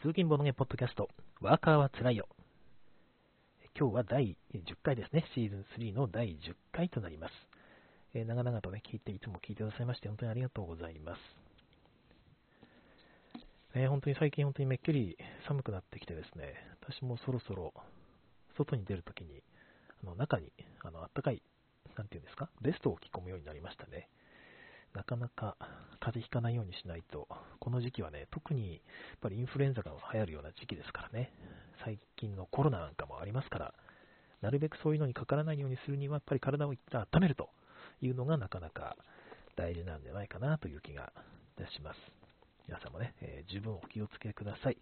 通勤ボドゲポッドキャスト、ワーカーはつらいよ。今日は第10回ですね。シーズン3の第10回となります。えー、長々とね、聞いて、いつも聞いてくださいまして、本当にありがとうございます。えー、本当に最近本当にめっきり寒くなってきてですね、私もそろそろ外に出るときに、あの中にあの暖かい、なんていうんですか、ベストを着込むようになりましたね。なかなか風邪ひかないようにしないと、この時期はね、特にやっぱりインフルエンザが流行るような時期ですからね、最近のコロナなんかもありますから、なるべくそういうのにかからないようにするには、やっぱり体を一旦温めるというのがなかなか大事なんじゃないかなという気がいたします。皆さんもね、えー、十分お気をつけください。で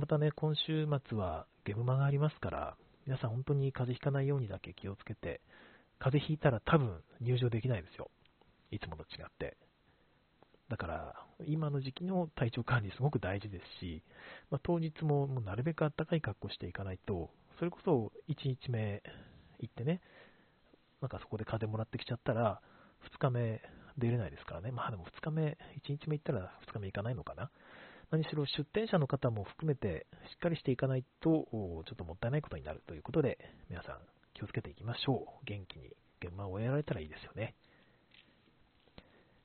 またね、今週末はゲームマがありますから、皆さん本当に風邪ひかないようにだけ気をつけて、風邪ひいたら多分入場できないですよ。いつもと違って。だから、今の時期の体調管理すごく大事ですし、まあ、当日ももうなるべく暖かい格好していかないと、それこそ1日目行ってね、なんかそこで風もらってきちゃったら、2日目出れないですからね。まあでも2日目、1日目行ったら2日目行かないのかな。何しろ出店者の方も含めてしっかりしていかないと、ちょっともったいないことになるということで、皆さん気をつけていきましょう。元気に現場を終えられたらいいですよね。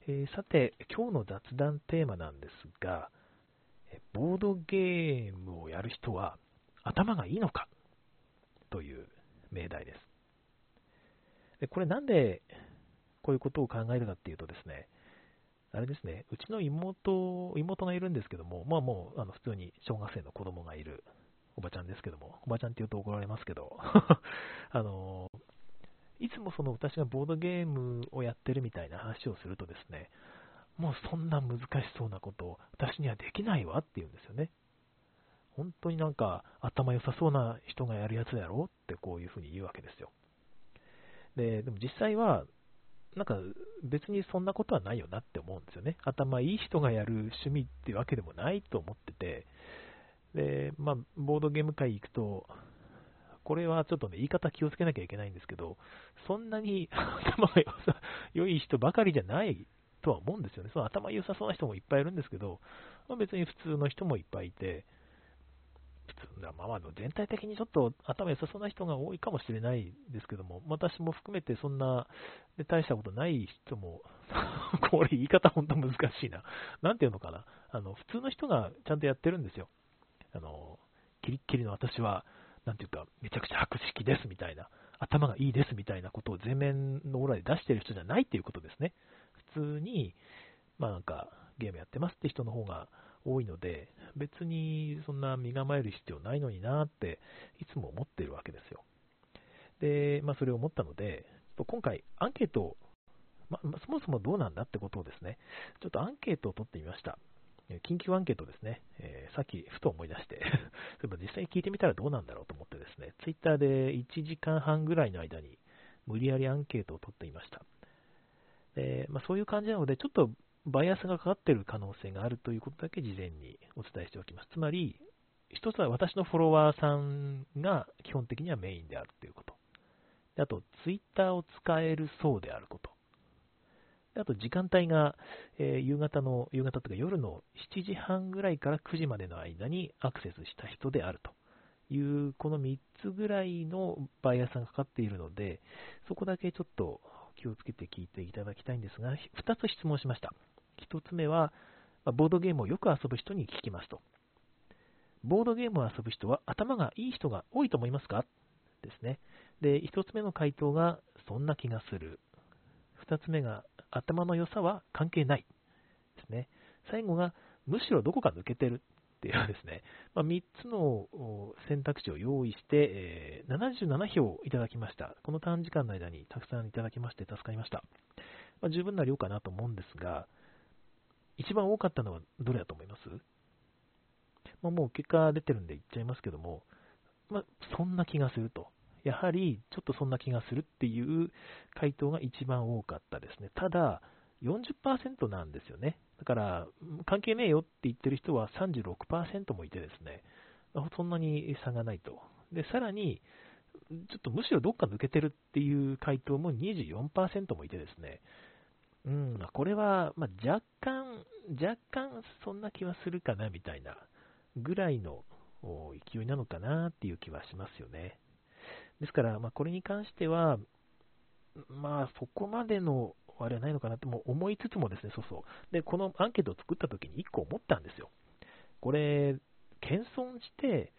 えー、さて、今日の雑談テーマなんですが、ボードゲームをやる人は頭がいいのか？という命題です。でこれなんでこういうことを考えるかっていうとですね、あれですね、うちの妹、妹がいるんですけども、まあもうあの普通に小学生の子供がいるおばちゃんですけども、おばちゃんって言うと怒られますけど、あのいつもその私がボードゲームをやってるみたいな話をするとですね、もうそんな難しそうなことを私にはできないわって言うんですよね。本当になんか頭良さそうな人がやるやつだろうってこういうふうに言うわけですよ。で、でも実際は、なんか別にそんなことはないよなって思うんですよね。頭いい人がやる趣味ってわけでもないと思ってて、で、まあ、ボードゲーム会行くと、これはちょっとね、言い方気をつけなきゃいけないんですけど、そんなに 頭が良い人ばかりじゃないとは思うんですよね。その頭良さそうな人もいっぱいいるんですけど、まあ、別に普通の人もいっぱいいて、普通な、まあ、全体的にちょっと頭良さそうな人が多いかもしれないですけども、私も含めてそんな、ね、大したことない人も これ言い方本当難しいな。なんていうのかな。あの、普通の人がちゃんとやってるんですよ。あの、キリッキリの私は、なんていうか、めちゃくちゃ博識ですみたいな、頭がいいですみたいなことを前面のオーラで出してる人じゃないっていうことですね。普通に、まあなんか、ゲームやってますって人の方が多いので、別にそんな身構える必要ないのになって、いつも思ってるわけですよ。で、まあそれを思ったので、今回アンケートを、ま、そもそもどうなんだってことをですね、ちょっとアンケートを取ってみました。緊急アンケートですね、えー、さっきふと思い出してそういえば実際に聞いてみたらどうなんだろうと思ってですね、ツイッターで1時間半ぐらいの間に無理やりアンケートを取っていました。でまあ、そういう感じなので、ちょっとバイアスがかかっている可能性があるということだけ事前にお伝えしておきます。つまり、一つは私のフォロワーさんが基本的にはメインであるということ。あと、ツイッターを使える層であること。あと時間帯が、えー、夕方の、夕方とか夜の7時半ぐらいから9時までの間にアクセスした人であるという、この3つぐらいのバイアスがかかっているので、そこだけちょっと気をつけて聞いていただきたいんですが、2つ質問しました。1つ目は、ボードゲームをよく遊ぶ人に聞きますと。ボードゲームを遊ぶ人は頭がいい人が多いと思いますか？ですね。で、1つ目の回答が、そんな気がする。2つ目が、頭の良さは関係ないですね。最後が、むしろどこか抜けてるっていうですね、まあ、3つの選択肢を用意して、え、77票いただきました。この短時間の間にたくさんいただきまして助かりました。まあ、十分な量かなと思うんですが、一番多かったのはどれだと思います？まあ、もう結果出てるんで言っちゃいますけども、ま、そんな気がすると。やはりちょっとそんな気がするっていう回答が一番多かったですね。ただ、40%なんですよね。だから、関係ねえよって言ってる人は36%もいてですね、そんなに差がないと。で、さらに、ちょっとむしろどっか抜けてるっていう回答も24%もいてですね、うん、これは、ま若干、若干そんな気はするかなみたいなぐらいの勢いなのかなっていう気はしますよね。ですから、まあ、これに関しては、まあ、そこまでのあれはないのかなっても思いつつもですね、そうそう。で、このアンケートを作った時に1個思ったんですよ。これ、謙遜して、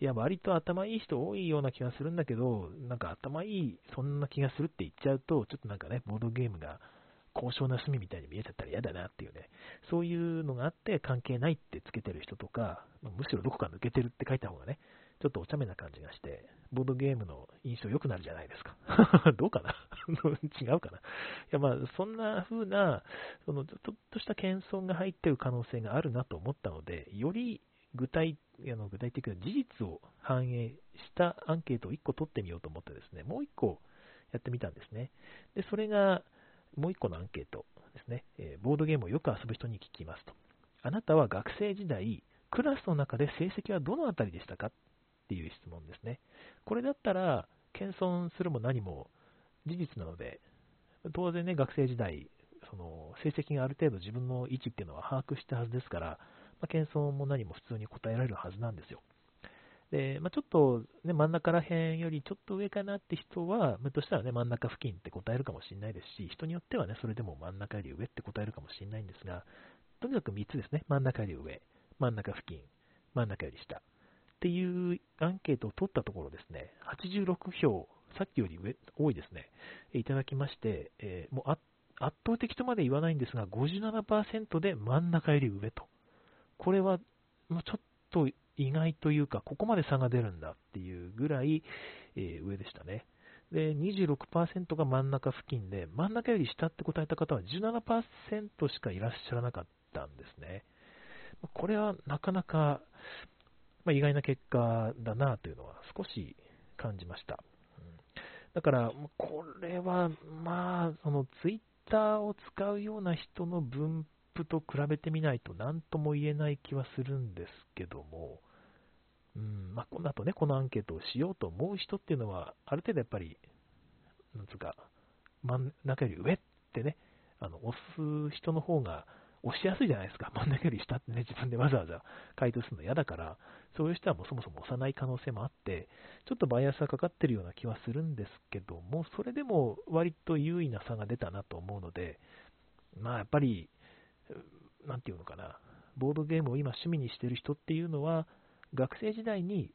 いや、割と頭いい人多いような気がするんだけど、なんか頭いい、そんな気がするって言っちゃうと、ちょっとなんかね、ボードゲームが高尚な趣味みたいに見えちゃったら嫌だなっていうね、そういうのがあって関係ないってつけてる人とか、むしろどこか抜けてるって書いた方がね、ちょっとお茶目な感じがして、ボードゲームの印象良くなるじゃないですか。どうかな？違うかな？いや、まあ、そんな風な、その、ちょっとした謙遜が入ってる可能性があるなと思ったので、より具体あの具体的な事実を反映したアンケートを1個取ってみようと思ってですね、もう1個やってみたんですね。で、それが、もう1個のアンケートですね、えー、ボードゲームをよく遊ぶ人に聞きますと。あなたは学生時代、クラスの中で成績はどのあたりでしたか？っていう質問ですね。これだったら、謙遜するも何も事実なので、当然ね、学生時代、その成績がある程度自分の位置っていうのは把握したはずですから、まあ、謙遜も何も普通に答えられるはずなんですよ。で、まあ、ちょっと、ね、真ん中ら辺よりちょっと上かなって人は、むとしたらね、真ん中付近って答えるかもしれないですし、人によってはね、それでも真ん中より上って答えるかもしれないんですが、とにかく3つですね。真ん中より上、真ん中付近、真ん中より下。っていうアンケートを取ったところですね、86票、さっきより上多いですね、いただきまして、えー、もう圧倒的とまで言わないんですが、57%で真ん中より上と。これは、もうちょっと意外というか、ここまで差が出るんだっていうぐらい、えー、上でしたね。で、26%が真ん中付近で、真ん中より下って答えた方は17%しかいらっしゃらなかったんですね。これはなかなか、まあ、意外な結果だなというのは少し感じました。うん、だから、これは、まあ、そのツイッターを使うような人の分プと比べてみないと何とも言えない気はするんですけども、うんまあ、この後ね、このアンケートをしようと思う人っていうのは、ある程度やっぱり、なんつうか、真ん中より上ってね、あの押す人の方が押しやすいじゃないですか。真ん中より下ってね、自分でわざわざ回答するの嫌だから、そういう人はもうそもそも押さない可能性もあって、ちょっとバイアスがかかってるような気はするんですけども、それでも割と優位な差が出たなと思うので、まあやっぱり、なんていうのかな、ボードゲームを今趣味にしてる人っていうのは、学生時代に、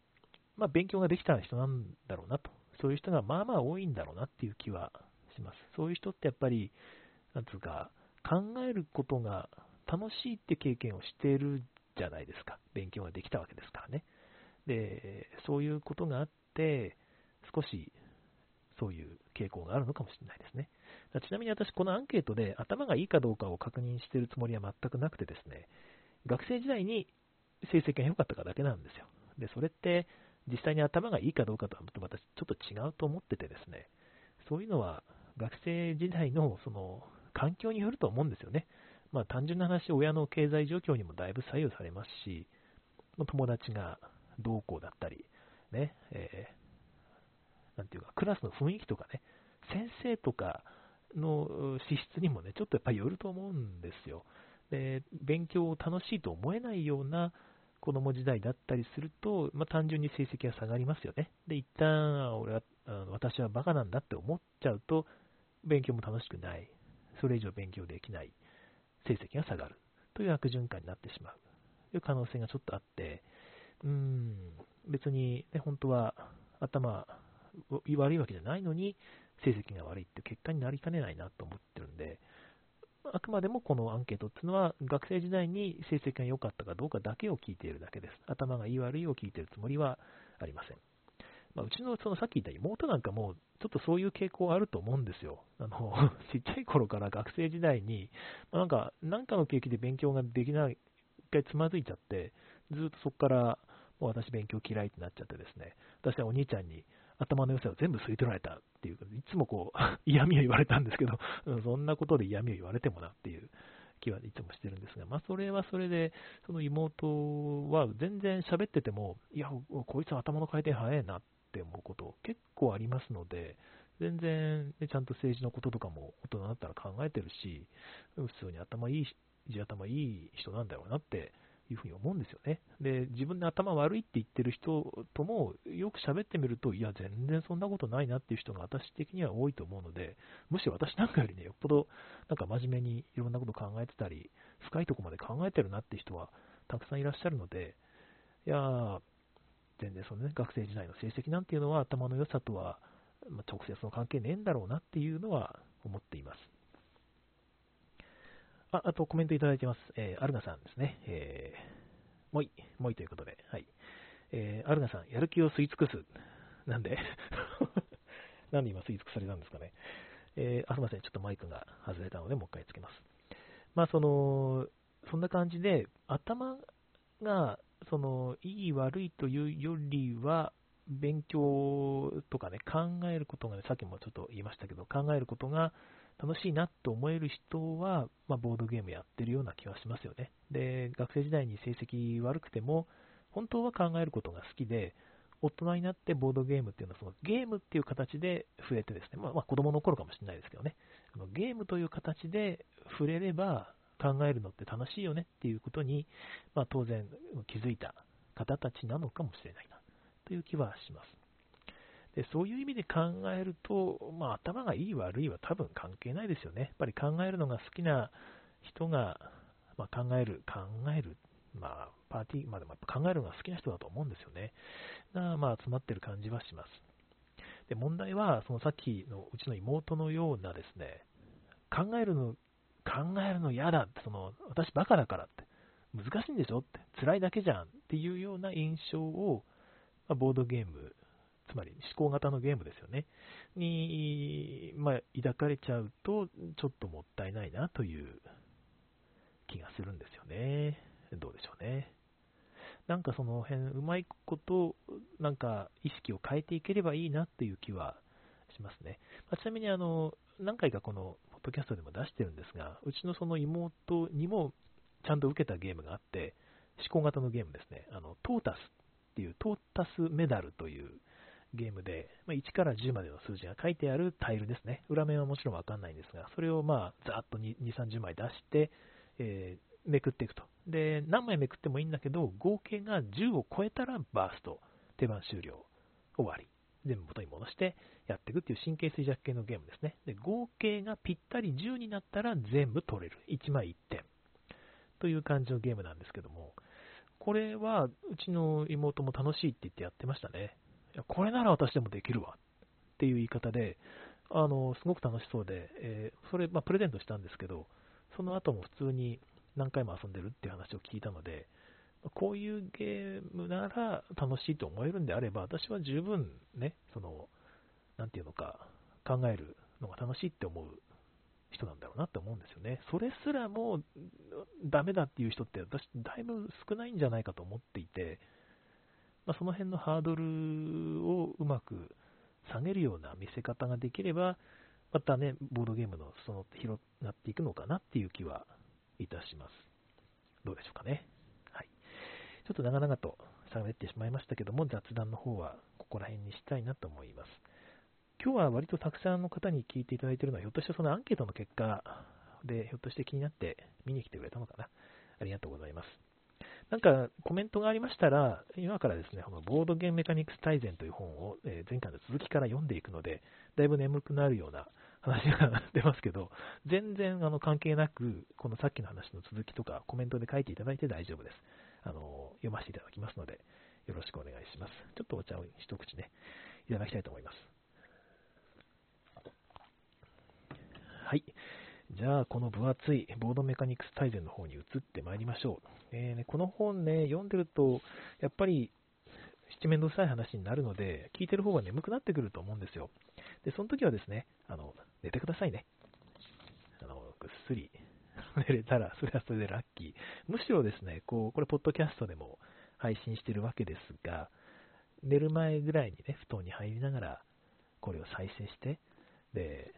まあ、勉強ができた人なんだろうなと、そういう人がまあまあ多いんだろうなっていう気はします。そういう人ってやっぱり、なんつうか、考えることが楽しいって経験をしているじゃないですか。勉強ができたわけですからね。で、そういうことがあって、少しそういう傾向があるのかもしれないですね。ちなみに私、このアンケートで頭がいいかどうかを確認しているつもりは全くなくてですね、学生時代に成績が良かったかだけなんですよ。で、それって実際に頭がいいかどうかとは私ちょっと違うと思っててですね、そういうのは学生時代のその環境によると思うんですよね。まあ単純な話、親の経済状況にもだいぶ左右されますし、友達がどうこうだったり、ね、えー、なんていうか、クラスの雰囲気とかね、先生とかの資質にもね、ちょっとやっぱりよると思うんですよ。で、勉強を楽しいと思えないような子供時代だったりすると、まあ、単純に成績が下がりますよね。で、一旦俺は、私はバカなんだって思っちゃうと、勉強も楽しくない。それ以上勉強できない。成績が下がる。という悪循環になってしまう。という可能性がちょっとあって、うーん、別に、ね、本当は頭悪いわけじゃないのに、成績が悪いって結果になりかねないなと思ってるんで、あくまでもこのアンケートっていうのは、学生時代に成績が良かったかどうかだけを聞いているだけです。頭がいい悪いを聞いているつもりはありません。まあ、うちのそのさっき言った妹なんかも、ちょっとそういう傾向あると思うんですよ。あの、ちっちゃい頃から学生時代に、ま、なんか、なんかの景気で勉強ができない、一回つまずいちゃって、ずっとそこから、もう私勉強嫌いってなっちゃってですね、私はお兄ちゃんに、頭の良さを全部吸い取られたっていう、いつもこう、嫌味を言われたんですけど、そんなことで嫌味を言われてもなっていう気はいつもしてるんですが、まあ、それはそれで、その妹は全然喋ってても、いや、こいつは頭の回転早いなっって思うこと結構ありますので、全然、ね、ちゃんと政治のこととかも大人だったら考えてるし、普通に頭いい、地頭いい人なんだろうなっていうふうに思うんですよね。で、自分で頭悪いって言ってる人ともよく喋ってみると、いや、全然そんなことないなっていう人が私的には多いと思うので、むしろ私なんかよりね、よっぽどなんか真面目にいろんなこと考えてたり、深いとこまで考えてるなって人はたくさんいらっしゃるので、いやー全然そのね、学生時代の成績なんていうのは頭の良さとは、ま直接の関係ねえんだろうなっていうのは思っています。あ、あとコメントいただいてます。えー、アルガさんですね。えー、もい、もいということで、はい。えー、アルガさん、やる気を吸い尽くす。なんで？なんで今吸い尽くされたんですかね。えー、あ、すいません。ちょっとマイクが外れたので、もう一回つけます。まあ、その、そんな感じで、頭が、その、いい悪いというよりは、勉強とかね、考えることがね、さっきもちょっと言いましたけど、考えることが楽しいなと思える人は、まあ、ボードゲームやってるような気はしますよね。で、学生時代に成績悪くても、本当は考えることが好きで、大人になってボードゲームっていうのはそのゲームっていう形で触れてですね、まあ、まあ子供の頃かもしれないですけどね、ゲームという形で触れれば考えるのって楽しいよねっていうことに、まあ、当然気づいた方たちなのかもしれないなという気はします。でそういう意味で考えると、まあ、頭がいい悪いは多分関係ないですよね。やっぱり考えるのが好きな人が、まあ、考える、考える、まあ、パーティー、まあ、でも考えるのが好きな人だと思うんですよね。が、まあ、集まってる感じはします。で、問題は、そのさっきのうちの妹のようなですね、考えるの、考えるの嫌だって、その、私バカだからって、難しいんでしょって、辛いだけじゃんっていうような印象を、まあ、ボードゲームつまり思考型のゲームですよね、に、まあ、抱かれちゃうと、ちょっともったいないなという気がするんですよね。どうでしょうね。なんかその辺、うまいこと、なんか意識を変えていければいいなっていう気はしますね。まあ、ちなみにあの、何回かこのドキャストでも出してるんですが、うちのその妹にもちゃんと受けたゲームがあって、思考型のゲームですね。あの、トータスっていう、トータスメダルというゲームで、ま1から10までの数字が書いてあるタイルですね。裏面はもちろんわかんないんですが、それをまあ、ざっと2、30枚出して、えー、めくっていくと。で、何枚めくってもいいんだけど、合計が10を超えたらバースト、手番終了、終わり。全部元に戻してやっていくっていう神経衰弱系のゲームですね。で、合計がぴったり10になったら全部取れる。1枚1点。という感じのゲームなんですけども、これはうちの妹も楽しいって言ってやってましたね。いやこれなら私でもできるわっていう言い方で、あのすごく楽しそうで、えー、それ、まあ、プレゼントしたんですけど、その後も普通に何回も遊んでるっていう話を聞いたので、こういうゲームなら楽しいと思えるんであれば、私は十分ね、その、なんていうのか、考えるのが楽しいって思う人なんだろうなって思うんですよね。それすらもダメだっていう人って私、だいぶ少ないんじゃないかと思っていて、まあ、その辺のハードルをうまく下げるような見せ方ができれば、またね、ボードゲームのその広がっていくのかなっていう気はいたします。どうでしょうかね。ちょっと長々と喋ってしまいましたけども、雑談の方はここら辺にしたいなと思います。今日は割とたくさんの方に聞いていただいているのは、ひょっとしてそのアンケートの結果で、ひょっとして気になって見に来てくれたのかな？ありがとうございます。なんかコメントがありましたら、今からですね、このボードゲームメカニクス大全という本を、え前回の続きから読んでいくので、だいぶ眠くなるような話が出ますけど、全然あの関係なく、このさっきの話の続きとかコメントで書いていただいて大丈夫です。あの読ませていただきますので、よろしくお願いします。ちょっとお茶を一口ね、いただきたいと思います。はい。じゃあ、この分厚いボードメカニクス大全の方に移ってまいりましょう。えーね、この本ね、読んでると、やっぱり、七面倒くさい話になるので、聞いてる方が眠くなってくると思うんですよ。で、その時はですね、あの、寝てくださいね。あの、ぐっすり寝れたら、それはそれでラッキー。むしろですね、こう、これ、ポッドキャストでも配信してるわけですが、寝る前ぐらいにね、布団に入りながら、これを再生して、で、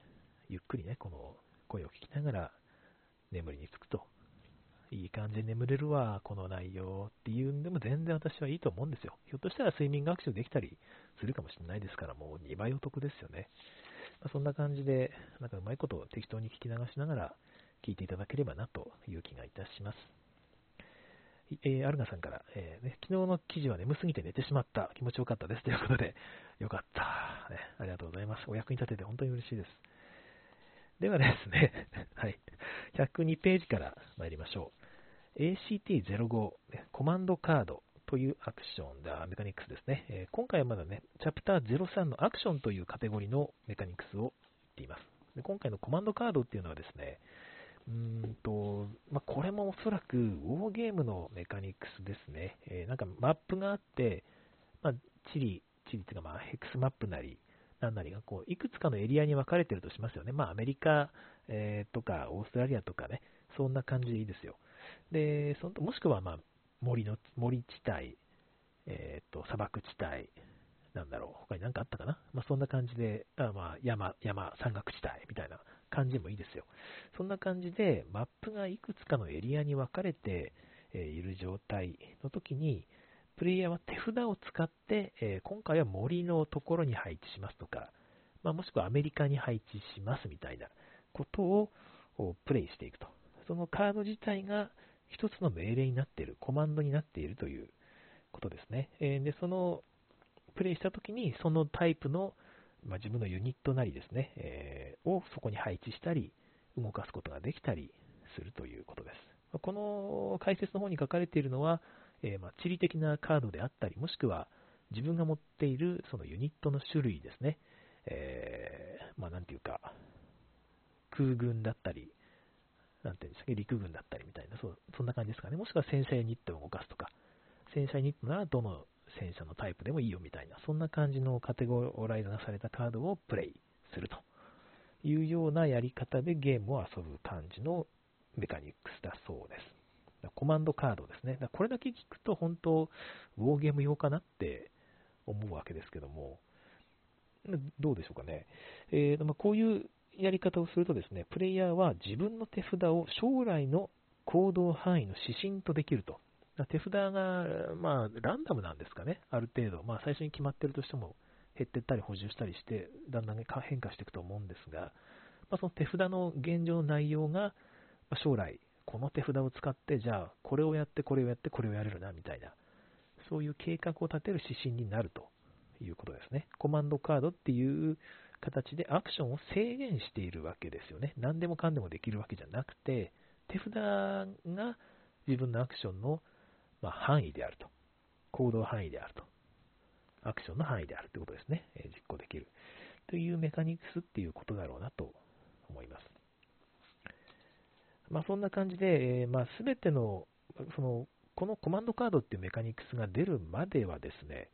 ゆっくりね、この声を聞きながら眠りにつくと。いい感じで眠れるわ、この内容っていうんでも全然私はいいと思うんですよ。ひょっとしたら睡眠学習できたりするかもしれないですから、もう2倍お得ですよね。まあ、そんな感じで、なんかうまいこと適当に聞き流しながら聞いていただければなという気がいたします。えー、アルガさんから、えーね、昨日の記事は眠すぎて寝てしまった。気持ちよかったです。ということで、よかった、ね。ありがとうございます。お役に立てて本当に嬉しいです。ではですね、はい。102ページから参りましょう。ACT05、コマンドカードというアクションだ、メカニクスですね。えー、今回はまだね、チャプター03のアクションというカテゴリーのメカニクスを言っています。で今回のコマンドカードっていうのはですね、うんと、まあ、これもおそらくウォーゲームのメカニクスですね。えー、なんかマップがあって、まあ、地理、地理っていうかまあヘクスマップなり、なんなりがこういくつかのエリアに分かれてるとしますよね。まあ、アメリカ、えー、とかオーストラリアとかね、そんな感じでいいですよ。で、そのもしくはまあ森の森地帯、えー、と砂漠地帯、なんだろう、他に何かあったかな、まあ、そんな感じで、あまあ、山、山、山岳地帯みたいな感じもいいですよ。そんな感じで、マップがいくつかのエリアに分かれて、いる状態の時に、プレイヤーは手札を使って、え今回は森のところに配置しますとか、まあ、もしくはアメリカに配置しますみたいなことをプレイしていくと。そのカード自体が一つの命令になっている、コマンドになっているということですね。えで、そのプレイしたときに、そのタイプの、まあ、自分のユニットなりですね、えー、をそこに配置したり、動かすことができたりするということです。この解説の方に書かれているのは、えー、まあ、地理的なカードであったり、もしくは自分が持っているそのユニットの種類ですね、えー、まあ、なんていうか、空軍だったり、なんていうんですか、陸軍だったりみたいな、そそんな感じですかね。もしくは戦車ユニットを動かすとか、戦車ユニットならどの戦車のタイプでもいいよみたいな、そんな感じのカテゴライズがされたカードをプレイするというようなやり方でゲームを遊ぶ感じのメカニクスだそうです。コマンドカードですね。だこれだけ聞くと本当、ウォーゲーム用かなって思うわけですけども、どうでしょうかね。えーまあ、こういうやり方をするとですね、プレイヤーは自分の手札を将来の行動範囲の指針とできると。手札が、まあ、ランダムなんですかね、ある程度。まあ、最初に決まってるとしても、減ってったり補充したりして、だんだん変化していくと思うんですが、まあ、その手札の現状の内容が、ま将来、この手札を使って、じゃあ、これをやって、これをやって、これをやれるな、みたいな、そういう計画を立てる指針になるということですね。コマンドカードっていう形でアクションを制限しているわけですよね。何でもかんでもできるわけじゃなくて、手札が自分のアクションのまあ、範囲であると。行動範囲であると。アクションの範囲であるということですね。え実行できる。というメカニクスっていうことだろうなと思います。まあ、そんな感じで、えー、まあ、全ての、その、このコマンドカードっていうメカニクスが出るまではですね、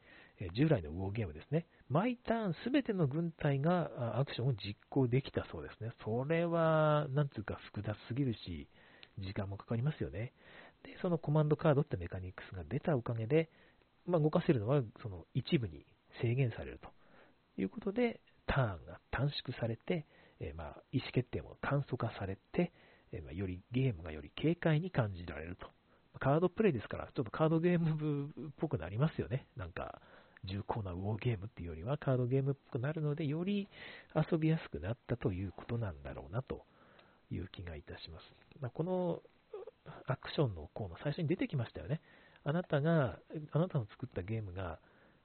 従来のウォーゲームですね、毎ターン全ての軍隊がアクションを実行できたそうですね。それは、なんつうか複雑すぎるし、時間もかかりますよね。で、そのコマンドカードってメカニクスが出たおかげで、まあ、動かせるのはその一部に制限されるということで、ターンが短縮されて、え、まあ意思決定も簡素化されて、え、まよりゲームがより軽快に感じられると。カードプレイですから、ちょっとカードゲームっぽくなりますよね。なんか、重厚なウォーゲームっていうよりはカードゲームっぽくなるので、より遊びやすくなったということなんだろうなという気がいたします。まあ、このアクションのコーナー最初に出てきましたよね。あなたが、あなたの作ったゲームが、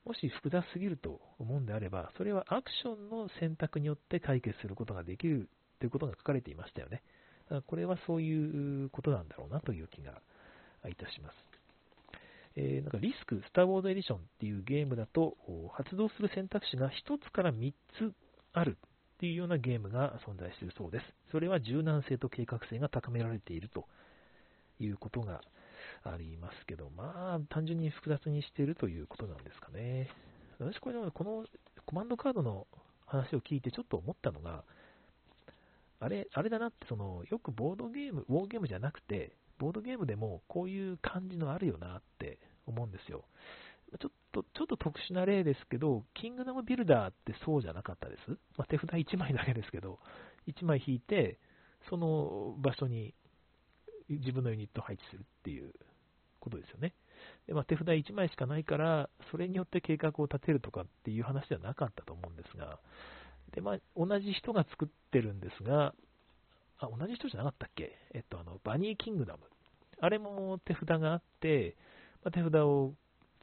もし複雑すぎると思うんであれば、それはアクションの選択によって解決することができるということが書かれていましたよね。これはそういうことなんだろうなという気がいたします。えー、なんかリスク、スター・ウォード・エディションっていうゲームだと、発動する選択肢が1つから3つあるっていうようなゲームが存在しているそうです。それは柔軟性と計画性が高められているということがありますけど、まあ、単純に複雑にしているということなんですかね。私、これ、このコマンドカードの話を聞いてちょっと思ったのが、あれ、あれだなって、その、よくボードゲーム、ウォーゲームじゃなくて、ボードゲームでもこういう感じのあるよなって思うんですよ。ちょっと、ちょっと特殊な例ですけど、キングダムビルダーってそうじゃなかったです。まあ、手札1枚だけですけど、1枚引いて、その場所に自分のユニットを配置するっていうことですよね。でまあ、手札1枚しかないから、それによって計画を立てるとかっていう話ではなかったと思うんですが、でまあ、同じ人が作ってるんですが、あ、同じ人じゃなかったっけ？えっと、あの、バニーキングダム。あれも手札があって、まあ、手札を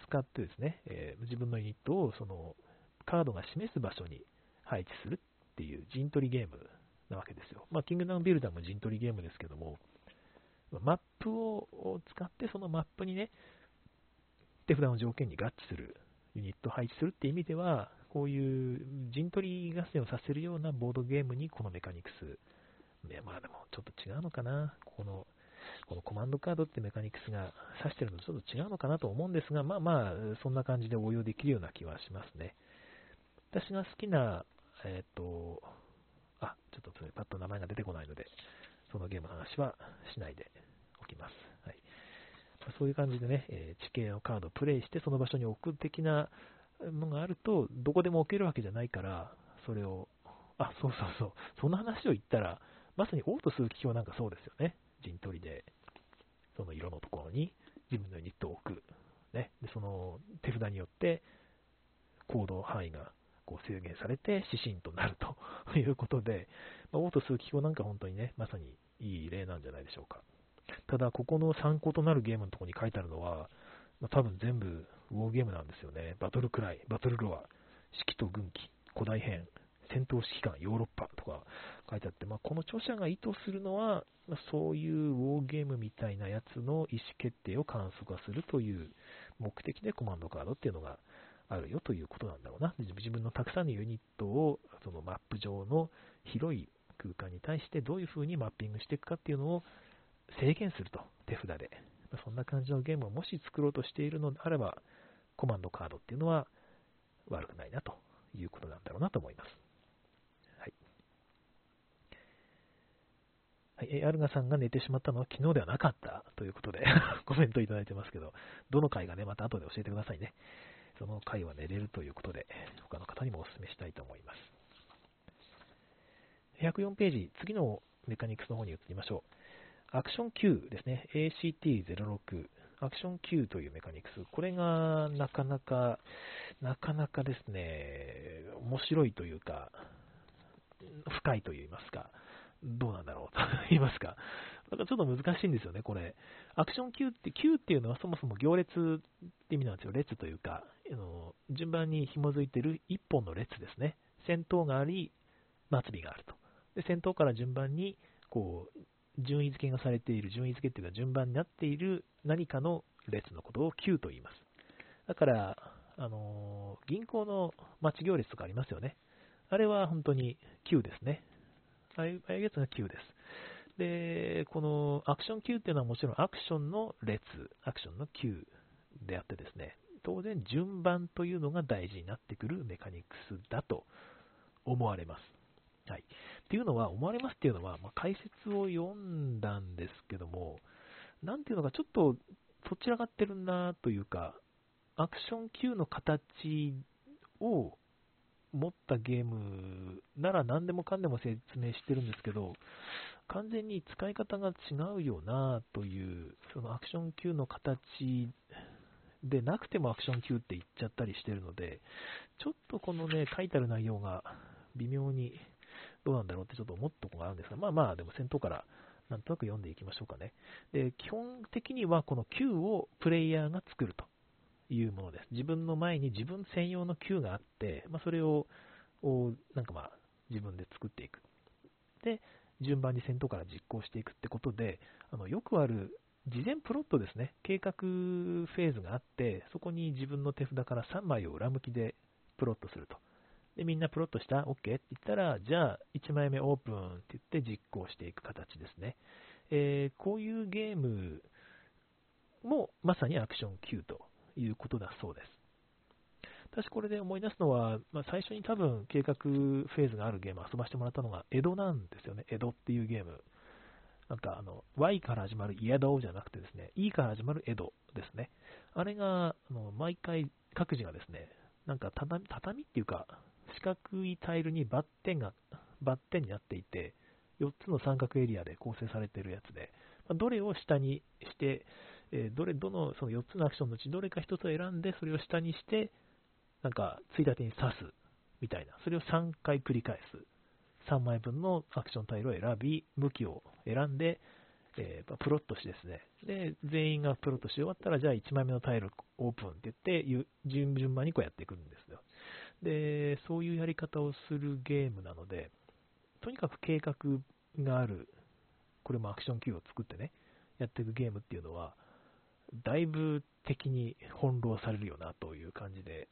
使ってですね、えー自分のユニットをそのカードが示す場所に配置するっていう陣取りゲームなわけですよ。まあ、キングダムビルダーも陣取りゲームですけども、マップを使ってそのマップにね、手札の条件に合致するユニットを配置するって意味では、こういう陣取り合戦をさせるようなボードゲームにこのメカニクス、ね、まあでもちょっと違うのかな、このこのコマンドカードってメカニクスが指してるのとちょっと違うのかなと思うんですが、まあまあ、そんな感じで応用できるような気はしますね。私が好きな、えっ、と、あ、ちょっとパッと名前が出てこないので、そのゲームの話はしないでおきます。はい。そういう感じでね、えー地形のカードをプレイしてその場所に置く的なものがあると、どこでも置けるわけじゃないから、それを、あ、そうそうそう、そんな話を言ったら、まさにオート数奇表なんかそうですよね。陣取りで、その色のところに自分のユニットを置く。ね。で、その手札によって行動範囲がこう制限されて指針となるということで、まあ、オート数奇表なんか本当にね、まさにいい例なんじゃないでしょうか。ただ、ここの参考となるゲームのところに書いてあるのは、まあ、多分全部ウォーゲームなんですよね。バトルクライ、バトルロア、式と軍記、古代編、戦闘指揮官、ヨーロッパとか書いてあって、まあ、この著者が意図するのは、まあそういうウォーゲームみたいなやつの意思決定を観測化するという目的でコマンドカードっていうのがあるよということなんだろうな。自分のたくさんのユニットをそのマップ上の広い空間に対してどういう風にマッピングしていくかっていうのを制限すると、手札で。そんな感じのゲームをもし作ろうとしているのであれば、コマンドカードっていうのは悪くないなということなんだろうなと思います。はい。はい、アルガさんが寝てしまったのは昨日ではなかったということで コメントいただいてますけど、どの回がね、また後で教えてくださいね。その回は寝れるということで、他の方にもお勧めしたいと思います。104ページ、次のメカニクスの方に移りましょう。アクション Q ですね。ACT06。アクション Q というメカニクス。これがなかなか、なかなかですね、面白いというか、深いと言いますか、どうなんだろう と言いますか。なんかちょっと難しいんですよね、これ。アクション Q って、Q っていうのはそもそも行列って意味なんですよ。列というか、あの順番に紐づいてる一本の列ですね。先頭があり、末尾があると。で、先頭から順番に、こう、順位付けがされている、順位付けっていうか順番になっている何かの列のことを Q と言います。だから、あのー銀行の待ち行列とかありますよね。あれは本当に Q ですね。ああいうやつが Q です。で、このアクション Q っていうのはもちろんアクションの列、アクションの Q であってですね、当然順番というのが大事になってくるメカニクスだと思われます。はい。っていうのは、思われますっていうのは、まあ、解説を読んだんですけども、なんていうのか、ちょっと、そちらがってるなというか、アクション Q の形を持ったゲームなら何でもかんでも説明してるんですけど、完全に使い方が違うよなという、そのアクション Q の形でなくてもアクション Q って言っちゃったりしてるので、ちょっとこのね、書いてある内容が微妙にどうなんだろうってちょっと思ったところがあるんですが、まあまあ、でも先頭からなんとなく読んでいきましょうかね。で、基本的にはこの Q をプレイヤーが作るというものです。自分の前に自分専用の Q があって、まあ、それを、なんかまあ、自分で作っていく。で、順番に先頭から実行していくってことで、あのよくある事前プロットですね、計画フェーズがあって、そこに自分の手札から3枚を裏向きでプロットすると。で、みんなプロットした ?OK? って言ったら、じゃあ1枚目オープンって言って実行していく形ですね。えーこういうゲームもまさにアクション Q ということだそうです。私これで思い出すのは、まあ、最初に多分計画フェーズがあるゲームを遊ばせてもらったのが江戸なんですよね。江戸っていうゲーム。なんかあの、Y から始まるイエドじゃなくてですね、E から始まる江戸ですね。あれが、あの毎回各自がですね、なんか畳畳っていうか、四角いタイルにバッテンが、バッテンになっていて、4つの三角エリアで構成されているやつで、どれを下にして、どれ、どの、その4つのアクションのうちどれか1つを選んで、それを下にして、なんか、ついたてに刺す、みたいな。それを3回繰り返す。3枚分のアクションタイルを選び、武器を選んで、えー、プロットしてですね、で、全員がプロットし終わったら、じゃあ1枚目のタイルオープンって言って、順順番にこうやっていくんですよ。で、そういうやり方をするゲームなので、とにかく計画がある、これもアクションキーを作ってね、やっていくゲームっていうのは、だいぶ敵に翻弄されるよなという感じで、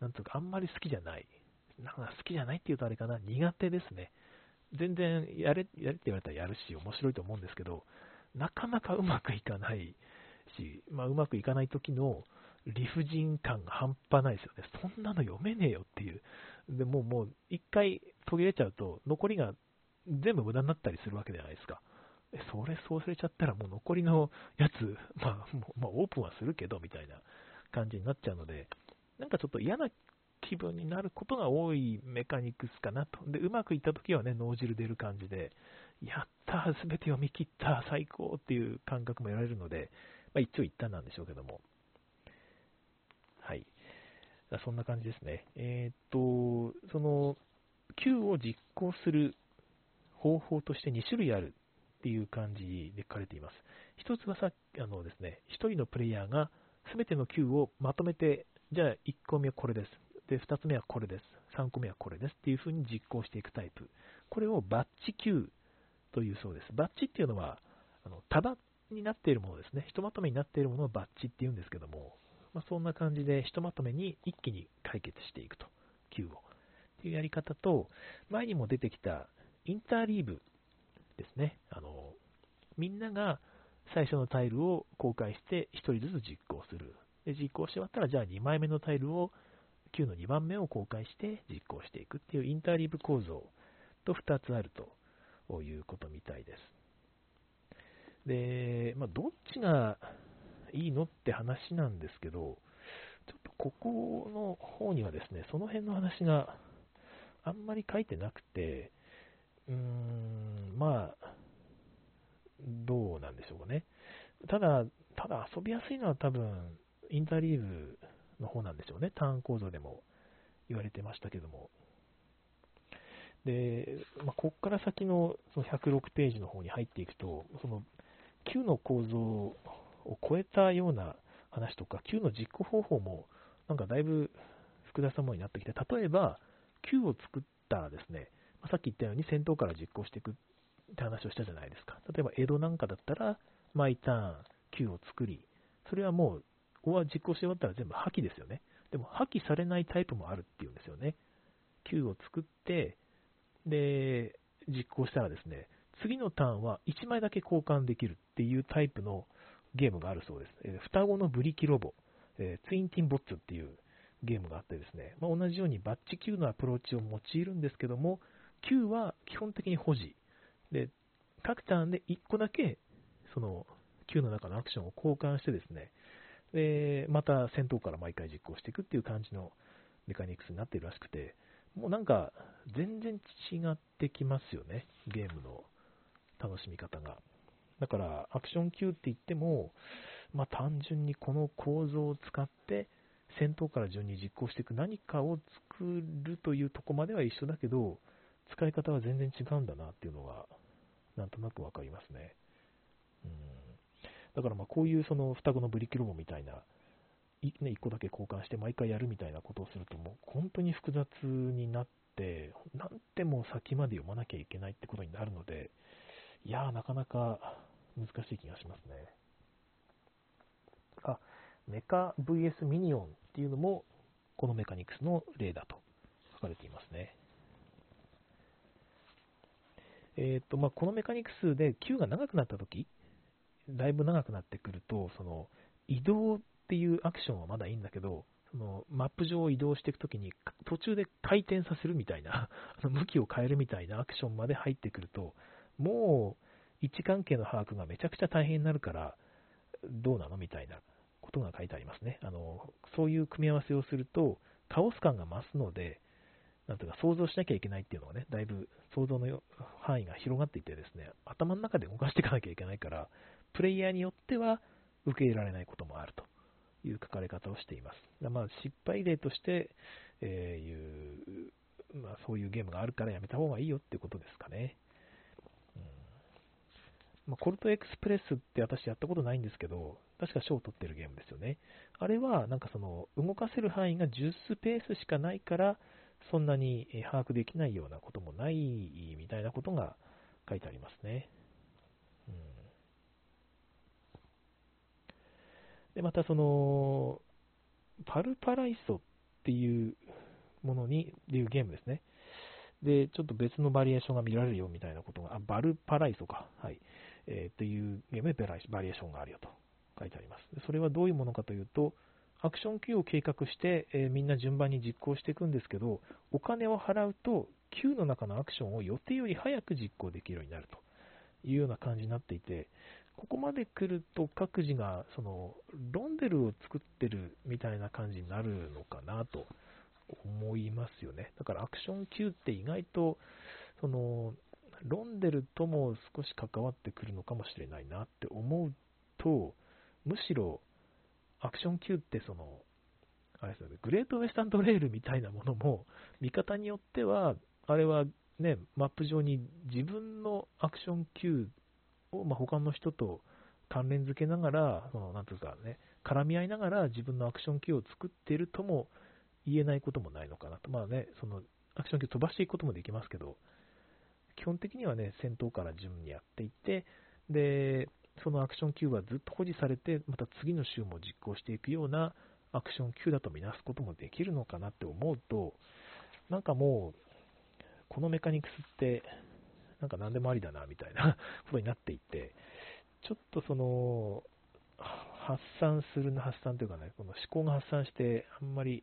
なんとかあんまり好きじゃない。なんか好きじゃないって言うとあれかな、苦手ですね。全然やれ、やれって言われたらやるし、面白いと思うんですけど、なかなかうまくいかないし、まあ、うまくいかない時の理不尽感が半端ないですよね。そんなの読めねえよっていう。でもうもう一回途切れちゃうと、残りが全部無駄になったりするわけじゃないですか。それそうされちゃったらもう残りのやつ、まあ、まあ、オープンはするけどみたいな感じになっちゃうので、なんかちょっと嫌な気分になることが多いメカニクスかなと。で、うまくいった時はね、脳汁出る感じで、やったすべて読み切った最高っていう感覚も得られるので、まあ、一長一短なんでしょうけども。そんな感じですね。えー、っと、その、Q を実行する方法として2種類あるっていう感じで書かれています。一つはさあのですね、1人のプレイヤーが全ての Q をまとめて、じゃあ1個目はこれです。で、2つ目はこれです。3個目はこれですっていう風に実行していくタイプ。これをバッチ Q というそうです。バッチっていうのは、あの束になっているものですね。ひとまとめになっているものをバッチっていうんですけども、まあ、そんな感じでひとまとめに一気に解決していくと。Q を。っていうやり方と、前にも出てきたインターリーブですね。あの、みんなが最初のタイルを公開して1人ずつ実行する。で、実行して終わったら、じゃあ2枚目のタイルを、9の2番目を公開して実行していくっていうインターリーブ構造と2つあるということみたいです。で、まあ、どっちがいいの？って話なんですけど、ちょっとここの方にはですね、その辺の話があんまり書いてなくて、うーん、まあ、どうなんでしょうかね。ただ、ただ遊びやすいのは多分、インターリーブの方なんでしょうね。ターン構造でも言われてましたけども。で、まあ、ここから先のその106ページの方に入っていくと、その9の構造を超えたような話とか、9の実行方法もなんかだいぶ複雑なものになってきて、例えば9を作ったらですね、さっき言ったように戦闘から実行していくって話をしたじゃないですか。例えば江戸なんかだったら、毎ターン9を作り、それはもう、ここは実行し終わったら全部破棄ですよね。でも破棄されないタイプもあるっていうんですよね。9を作って、で、実行したらですね、次のターンは1枚だけ交換できるっていうタイプのゲームがあるそうです。え、双子のブリキロボ、え、ツインティンボッツっていうゲームがあってですね、まあ、同じようにバッチ9のアプローチを用いるんですけども、9は基本的に保持。で、各ターンで1個だけ、その9の中のアクションを交換してですね、で、また戦闘から毎回実行していくっていう感じのメカニクスになっているらしくて、もうなんか全然違ってきますよね、ゲームの楽しみ方が。だから、アクション Q って言っても、まあ、単純にこの構造を使って、戦闘から順に実行していく何かを作るというとこまでは一緒だけど、使い方は全然違うんだなっていうのが、なんとなくわかりますね。うんだからまこういうその双子のブリキロボみたいな、ね、1個だけ交換して毎回やるみたいなことをすると、もう本当に複雑になって、なんても先まで読まなきゃいけないってことになるので、いやー、なかなか難しい気がしますね。あ、メカ VS ミニオンっていうのも、このメカニクスの例だと書かれていますね。えーとまあ、このメカニクスで Q が長くなったとき、だいぶ長くなってくると、その移動っていうアクションはまだいいんだけど、そのマップ上を移動していくときに途中で回転させるみたいな、向きを変えるみたいなアクションまで入ってくると、もう位置関係の把握がめちゃくちゃ大変になるから、どうなのみたいなことが書いてありますね。あのそういう組み合わせをすると、カオス感が増すので、なんていうか想像しなきゃいけないっていうのがね、だいぶ想像の範囲が広がっていてですね、頭の中で動かしていかなきゃいけないから、プレイヤーによっては受け入れられないこともあるという書かれ方をしています。まあ、失敗例として、えー、いう、まあ、そういうゲームがあるからやめた方がいいよっていうことですかね。まあ、コルトエクスプレスって私やったことないんですけど、確か賞を取ってるゲームですよね。あれは、なんかその、動かせる範囲が10スペースしかないから、そんなに把握できないようなこともないみたいなことが書いてありますね。うん、で、またその、パルパライソっていうものに、っていうゲームですね。で、ちょっと別のバリエーションが見られるよみたいなことが、あ、バルパライソか。はい。えー、というゲームでバリエーションがあるよと書いてあります。それはどういうものかというと、アクション Q を計画して、えー、みんな順番に実行していくんですけど、お金を払うと Q の中のアクションを予定より早く実行できるようになるというような感じになっていて、ここまで来ると各自がそのロンデルを作ってるみたいな感じになるのかなと思いますよね。だからアクション Q って意外とそのロンデルとも少し関わってくるのかもしれないなって思うと、むしろアクション Q ってその、あれですよね、グレートウェスタントレールみたいなものも、見方によっては、あれはね、マップ上に自分のアクション Q を、まあ、他の人と関連付けながら、そのなんていうかね、絡み合いながら自分のアクション Q を作っているとも言えないこともないのかなと。まあね、そのアクション Q 飛ばしていくこともできますけど、基本的にはね、先頭から順にやっていって、で、そのアクション Q はずっと保持されて、また次の週も実行していくようなアクション Q だとみなすこともできるのかなって思うと、なんかもう、このメカニクスって、なんか何でもありだな、みたいな ことになっていて、ちょっとその、発散するの発散というかね、この思考が発散して、あんまり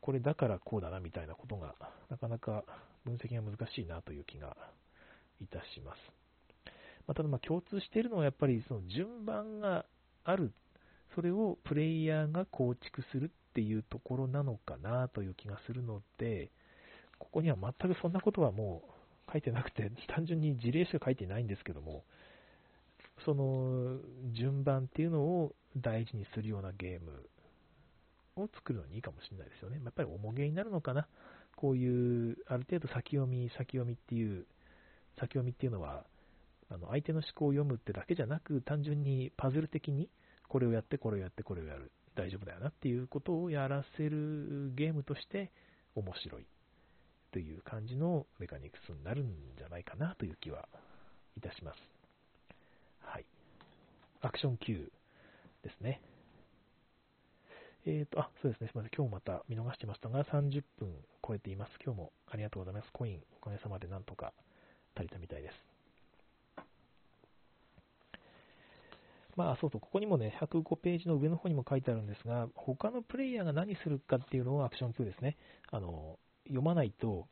これだからこうだなみたいなことが、なかなか分析が難しいなという気がいたします。まあ、ただま共通しているのはやっぱりその順番がある、それをプレイヤーが構築するっていうところなのかなという気がするので、ここには全くそんなことはもう書いてなくて、単純に事例しか書いてないんですけども、その順番っていうのを大事にするようなゲームを作るのにいいかもしれないですよね。やっぱり重げになるのかな。こういう、ある程度先読み、先読みっていう、先読みっていうのは、あの相手の思考を読むってだけじゃなく、単純にパズル的にこれをやって、これをやって、これをやる、大丈夫だよなっていうことをやらせるゲームとして面白いという感じのメカニクスになるんじゃないかなという気はいたします。はい。アクション Q ですね。えっ、ー、と、あ、そうですね。すみません。今日また見逃してましたが、30分超えています。今日もありがとうございます。コイン、おかげさまでなんとか足りたみたいです。まあ、そうそう、ここにもね、105ページの上の方にも書いてあるんですが、他のプレイヤーが何するかっていうのをアクション Q ですね。あの、読まないと、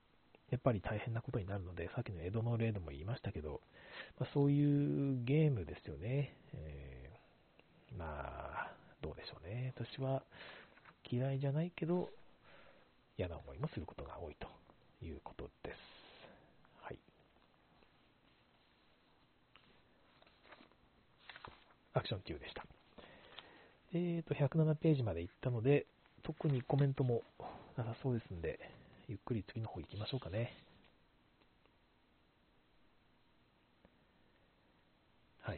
やっぱり大変なことになるので、さっきの江戸の例でも言いましたけど、まあ、そういうゲームですよね。えー、まあ、どうでしょうね。私は嫌いじゃないけど、嫌な思いもすることが多いということです。アクション Q でした。えーと、107ページまで行ったので、特にコメントもなさそうですんで、ゆっくり次の方行きましょうかね。はい。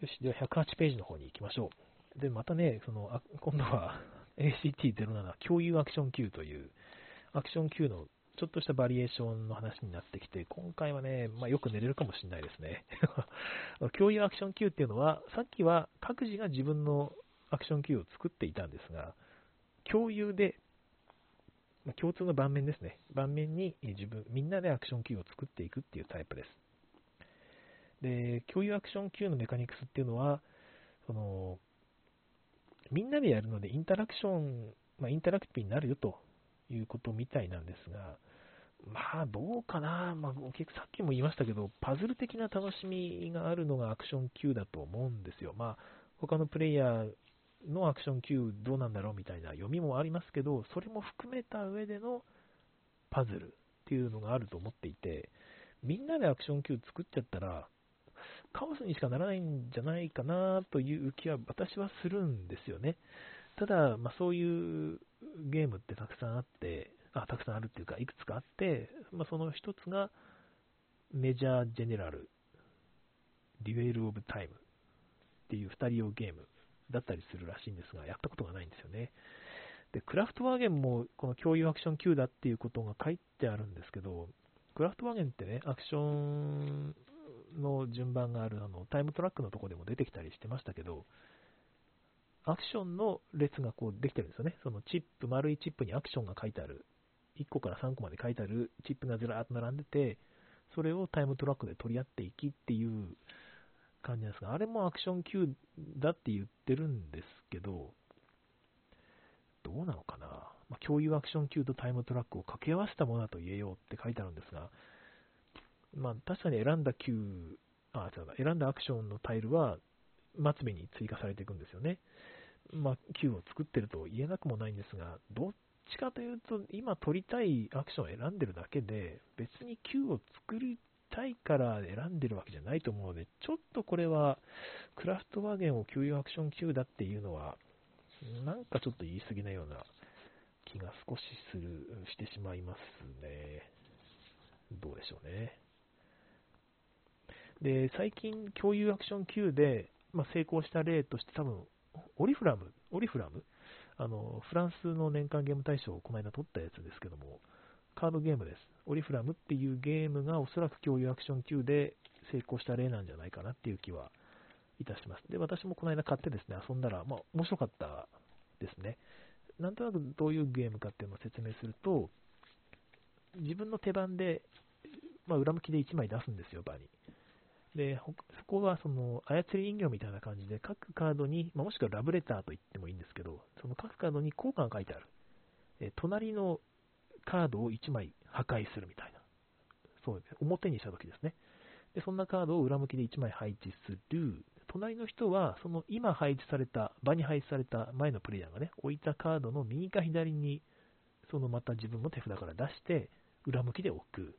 よし、では108ページの方に行きましょう。で、またね、そのあ今度は ACT07 共有アクション Q というアクション Q のちょっとしたバリエーションの話になってきて、今回はね、まあ、よく寝れるかもしれないですね。共有アクション Q っていうのは、さっきは各自が自分のアクション Q を作っていたんですが、共有で、まあ、共通の盤面ですね。盤面に自分、みんなでアクション Q を作っていくっていうタイプです。で、共有アクション Q のメカニクスっていうのは、その、みんなでやるのでインタラクション、まあ、インタラクティブになるよということみたいなんですが、まあ、どうかな、まあ、結さっきも言いましたけど、パズル的な楽しみがあるのがアクション Q だと思うんですよ。まあ、他のプレイヤーのアクション Q どうなんだろうみたいな読みもありますけど、それも含めた上でのパズルっていうのがあると思っていて、みんなでアクション Q 作っちゃったら、カオスにしかならないんじゃないかなという気は私はするんですよね。ただ、まあ、そういうゲームってたくさんあって、あたくさんあるっていうか、いくつかあって、まあ、その一つがメジャージェネラルデュエル・オブ・タイムっていう2人用ゲームだったりするらしいんですが、やったことがないんですよね。で、クラフトワーゲンもこの共有アクション級だっていうことが書いてあるんですけど、クラフトワーゲンってね、アクションの順番があるあのタイムトラックのとこでも出てきたりしてましたけど、アクションの列がこうできてるんですよね。そのチップ、丸いチップにアクションが書いてある。1個から3個まで書いてあるチップがずらーっと並んでて、それをタイムトラックで取り合っていきっていう感じなんですが、あれもアクション級だって言ってるんですけど、どうなのかな、まあ、共有アクション級とタイムトラックを掛け合わせたものだと言えようって書いてあるんですが、まあ、確かに選んだ級、あ、違う選んだアクションのタイルは末尾に追加されていくんですよね。まあ、Q を作ってると言えなくもないんですが、どっちかというと、今取りたいアクションを選んでるだけで、別に Q を作りたいから選んでるわけじゃないと思うので、ちょっとこれは、クラフトワーゲンを給与アクション Q だっていうのは、なんかちょっと言い過ぎなような気が少しする、してしまいますね。どうでしょうね。で、最近、共有アクション Q で、まあ、成功した例として多分、オリフラム、オリフラム？あの、フランスの年間ゲーム大賞をこの間取ったやつですけども、カードゲームです。オリフラムっていうゲームがおそらく共有アクション級で成功した例なんじゃないかなっていう気はいたします。で、私もこの間買ってですね、遊んだら、まあ、面白かったですね。なんとなくどういうゲームかっていうのを説明すると、自分の手番で、まあ、裏向きで1枚出すんですよ、場に。で、そこはその操り人形みたいな感じで、各カードに、まあ、もしくはラブレターと言ってもいいんですけど、その各カードに効果が書いてある。え隣のカードを1枚破壊するみたいな。そうですね。表にしたときですね。で、そんなカードを裏向きで1枚配置する。隣の人は、その今配置された、場に配置された前のプレイヤーがね、置いたカードの右か左に、そのまた自分の手札から出して、裏向きで置く。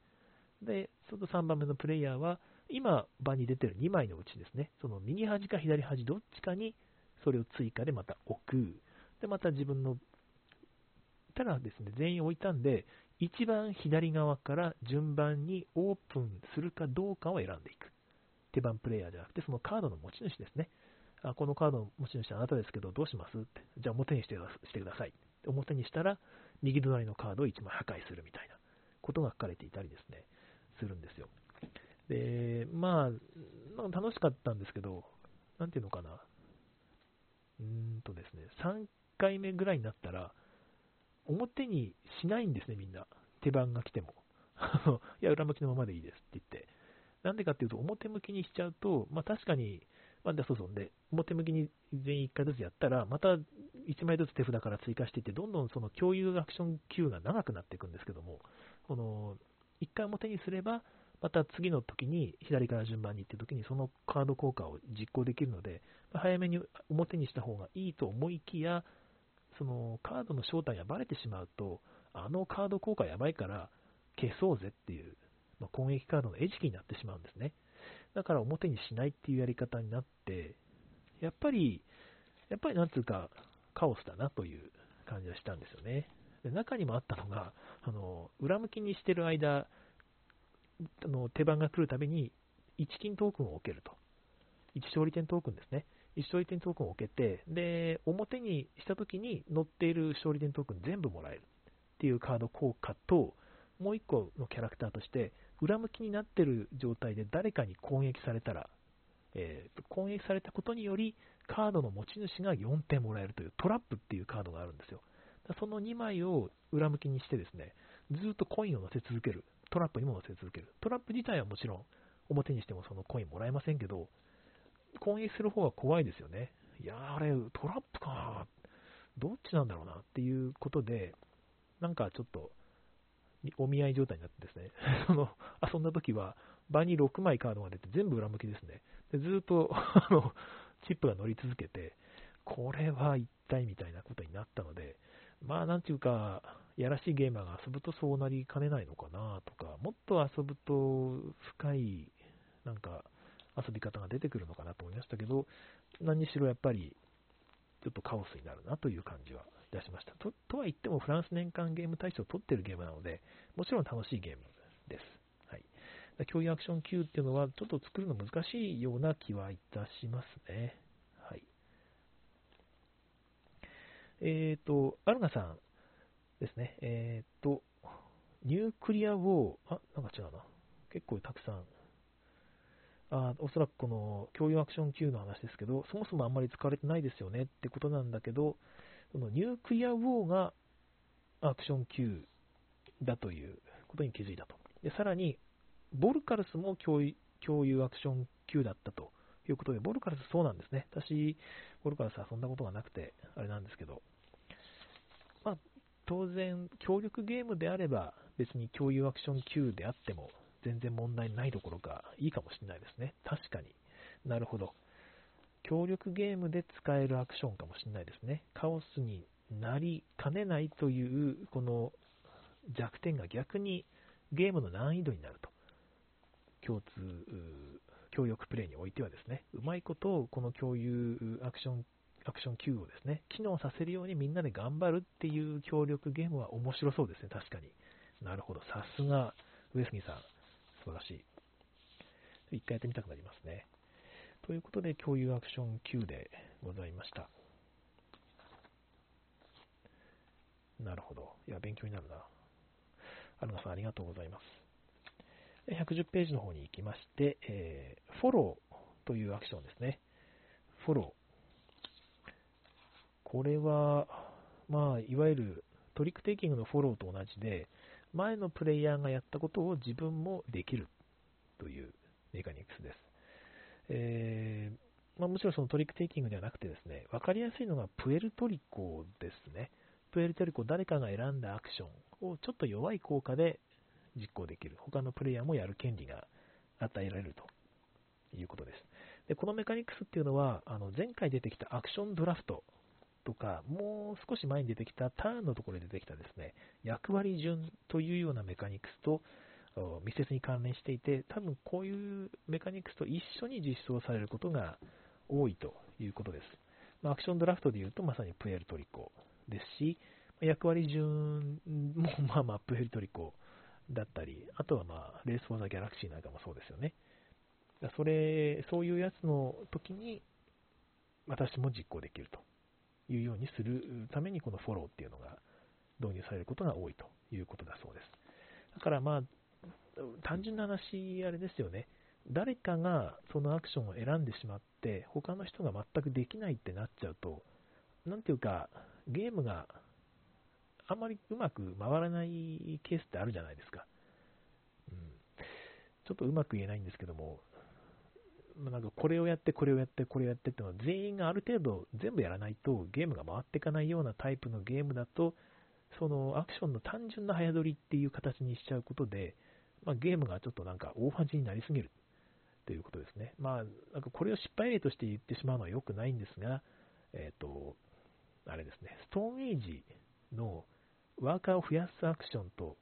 で、その3番目のプレイヤーは、今、場に出てる2枚のうちですね、その右端か左端どっちかにそれを追加でまた置く。で、また自分の、ただですね、全員置いたんで、一番左側から順番にオープンするかどうかを選んでいく。手番プレイヤーじゃなくて、そのカードの持ち主ですね。あこのカードの持ち主はあなたですけど、どうします？って。じゃあ表にしてください。表にしたら、右隣のカードを1枚破壊するみたいなことが書かれていたりですね、するんですよ。で、まあ、楽しかったんですけど、なんていうのかな。うーんとですね、3回目ぐらいになったら、表にしないんですね、みんな。手番が来ても。いや、裏向きのままでいいですって言って。なんでかっていうと、表向きにしちゃうと、まあ確かに、まあ、そうそうで、表向きに全員1回ずつやったら、また1枚ずつ手札から追加していって、どんどんその共有アクション Q が長くなっていくんですけども、この、1回表にすれば、また次の時に左から順番に行って時にそのカード効果を実行できるので、早めに表にした方がいいと思いきや、そのカードの正体がバレてしまうと、あのカード効果やばいから消そうぜっていう、まあ、攻撃カードの餌食になってしまうんですね。だから表にしないっていうやり方になって、やっぱり、やっぱりなんつうか、カオスだなという感じがしたんですよね。で中にもあったのが、あの裏向きにしてる間、あの手番が来るたびに1金トークンを置けると。1勝利点トークンですね。1勝利点トークンを置けて、で、表にしたときに載っている勝利点トークン全部もらえるっていうカード効果と、もう1個のキャラクターとして、裏向きになっている状態で誰かに攻撃されたら、えー、攻撃されたことにより、カードの持ち主が4点もらえるというトラップっていうカードがあるんですよ。その2枚を裏向きにしてですね、ずっとコインを乗せ続ける。トラップにも乗せ続ける。トラップ自体はもちろん表にしてもそのコインもらえませんけど、攻撃する方が怖いですよね。いやー、あれ、トラップかどっちなんだろうなっていうことで、なんかちょっと、お見合い状態になってですね、その、遊んだ時は、場に6枚カードが出て全部裏向きですね。でずっと、あの、チップが乗り続けて、これは一体みたいなことになったので、まあなんていうか、やらしいゲーマーが遊ぶとそうなりかねないのかなとか、もっと遊ぶと深い、なんか、遊び方が出てくるのかなと思いましたけど、何にしろやっぱり、ちょっとカオスになるなという感じはいたしました。ととは言っても、フランス年間ゲーム大賞を取ってるゲームなので、もちろん楽しいゲームです。はい。共有アクション Q っていうのはちょっと作るの難しいような気はいたしますね。はい。えっ、ー、と、アルガさんですね。えっ、と、ニュークリアウォー、あ、なんか違うな。結構たくさん。あおそらくこの共有アクション Q の話ですけど、そもそもあんまり使われてないですよねってことなんだけど、そのニュークリアウォーがアクション Q だということに気づいたと。でさらに、ボルカルスも共有アクション Q だったということで、ボルカルスそうなんですね。私、ボルカルス遊んだことがなくて、あれなんですけど、当然、協力ゲームであれば、別に共有アクション Q であっても、全然問題ないどころか、いいかもしれないですね。確かに。なるほど。協力ゲームで使えるアクションかもしれないですね。カオスになりかねないという、この弱点が逆にゲームの難易度になると。共通、協力プレイにおいてはですね、うまいことをこの共有アクション、アクション Q をですね、機能させるようにみんなで頑張るっていう協力ゲームは面白そうですね、確かに。なるほど、さすが上杉さん、素晴らしい。一回やってみたくなりますね。ということで、共有アクション Q でございました。なるほど。いや、勉強になるな。アルナさん、ありがとうございます。110ページの方に行きまして、えー、フォローというアクションですね。フォロー。これは、まあ、いわゆるトリックテイキングのフォローと同じで、前のプレイヤーがやったことを自分もできるというメカニクスです。えー、まあ、もちろんそのトリックテイキングではなくてですね、分かりやすいのがプエルトリコですね。プエルトリコ、誰かが選んだアクションをちょっと弱い効果で実行できる。他のプレイヤーもやる権利が与えられるということです。でこのメカニクスっていうのは、あの前回出てきたアクションドラフトとか、もう少し前に出てきたターンのところで出てきたですね、役割順というようなメカニクスと密接に関連していて、多分こういうメカニクスと一緒に実装されることが多いということです。ま、アクションドラフトでいうとまさにプエルトリコですし、役割順も まあまあプエルトリコだったり、あとはまあレース・フォー・ザ・ギャラクシーなんかもそうですよね。それ、そういうやつの時に私も実行できるというようにするためにこのフォローっていうのが導入されることが多いということだそうです。だからまあ単純な話、あれですよね。誰かがそのアクションを選んでしまって、他の人が全くできないってなっちゃうと、なんていうか、ゲームがあんまりうまく回らないケースってあるじゃないですか。うん、ちょっとうまく言えないんですけども、なんかこれをやって、これをやって、これをやってっていうのは全員がある程度全部やらないとゲームが回っていかないようなタイプのゲームだと、そのアクションの単純な早取りっていう形にしちゃうことで、まあ、ゲームがちょっとなんか大恥になりすぎるということですね。まあ、なんかこれを失敗例として言ってしまうのは良くないんですが、えっ、ー、と、あれですね、ストーンエイジのワーカーを増やすアクションと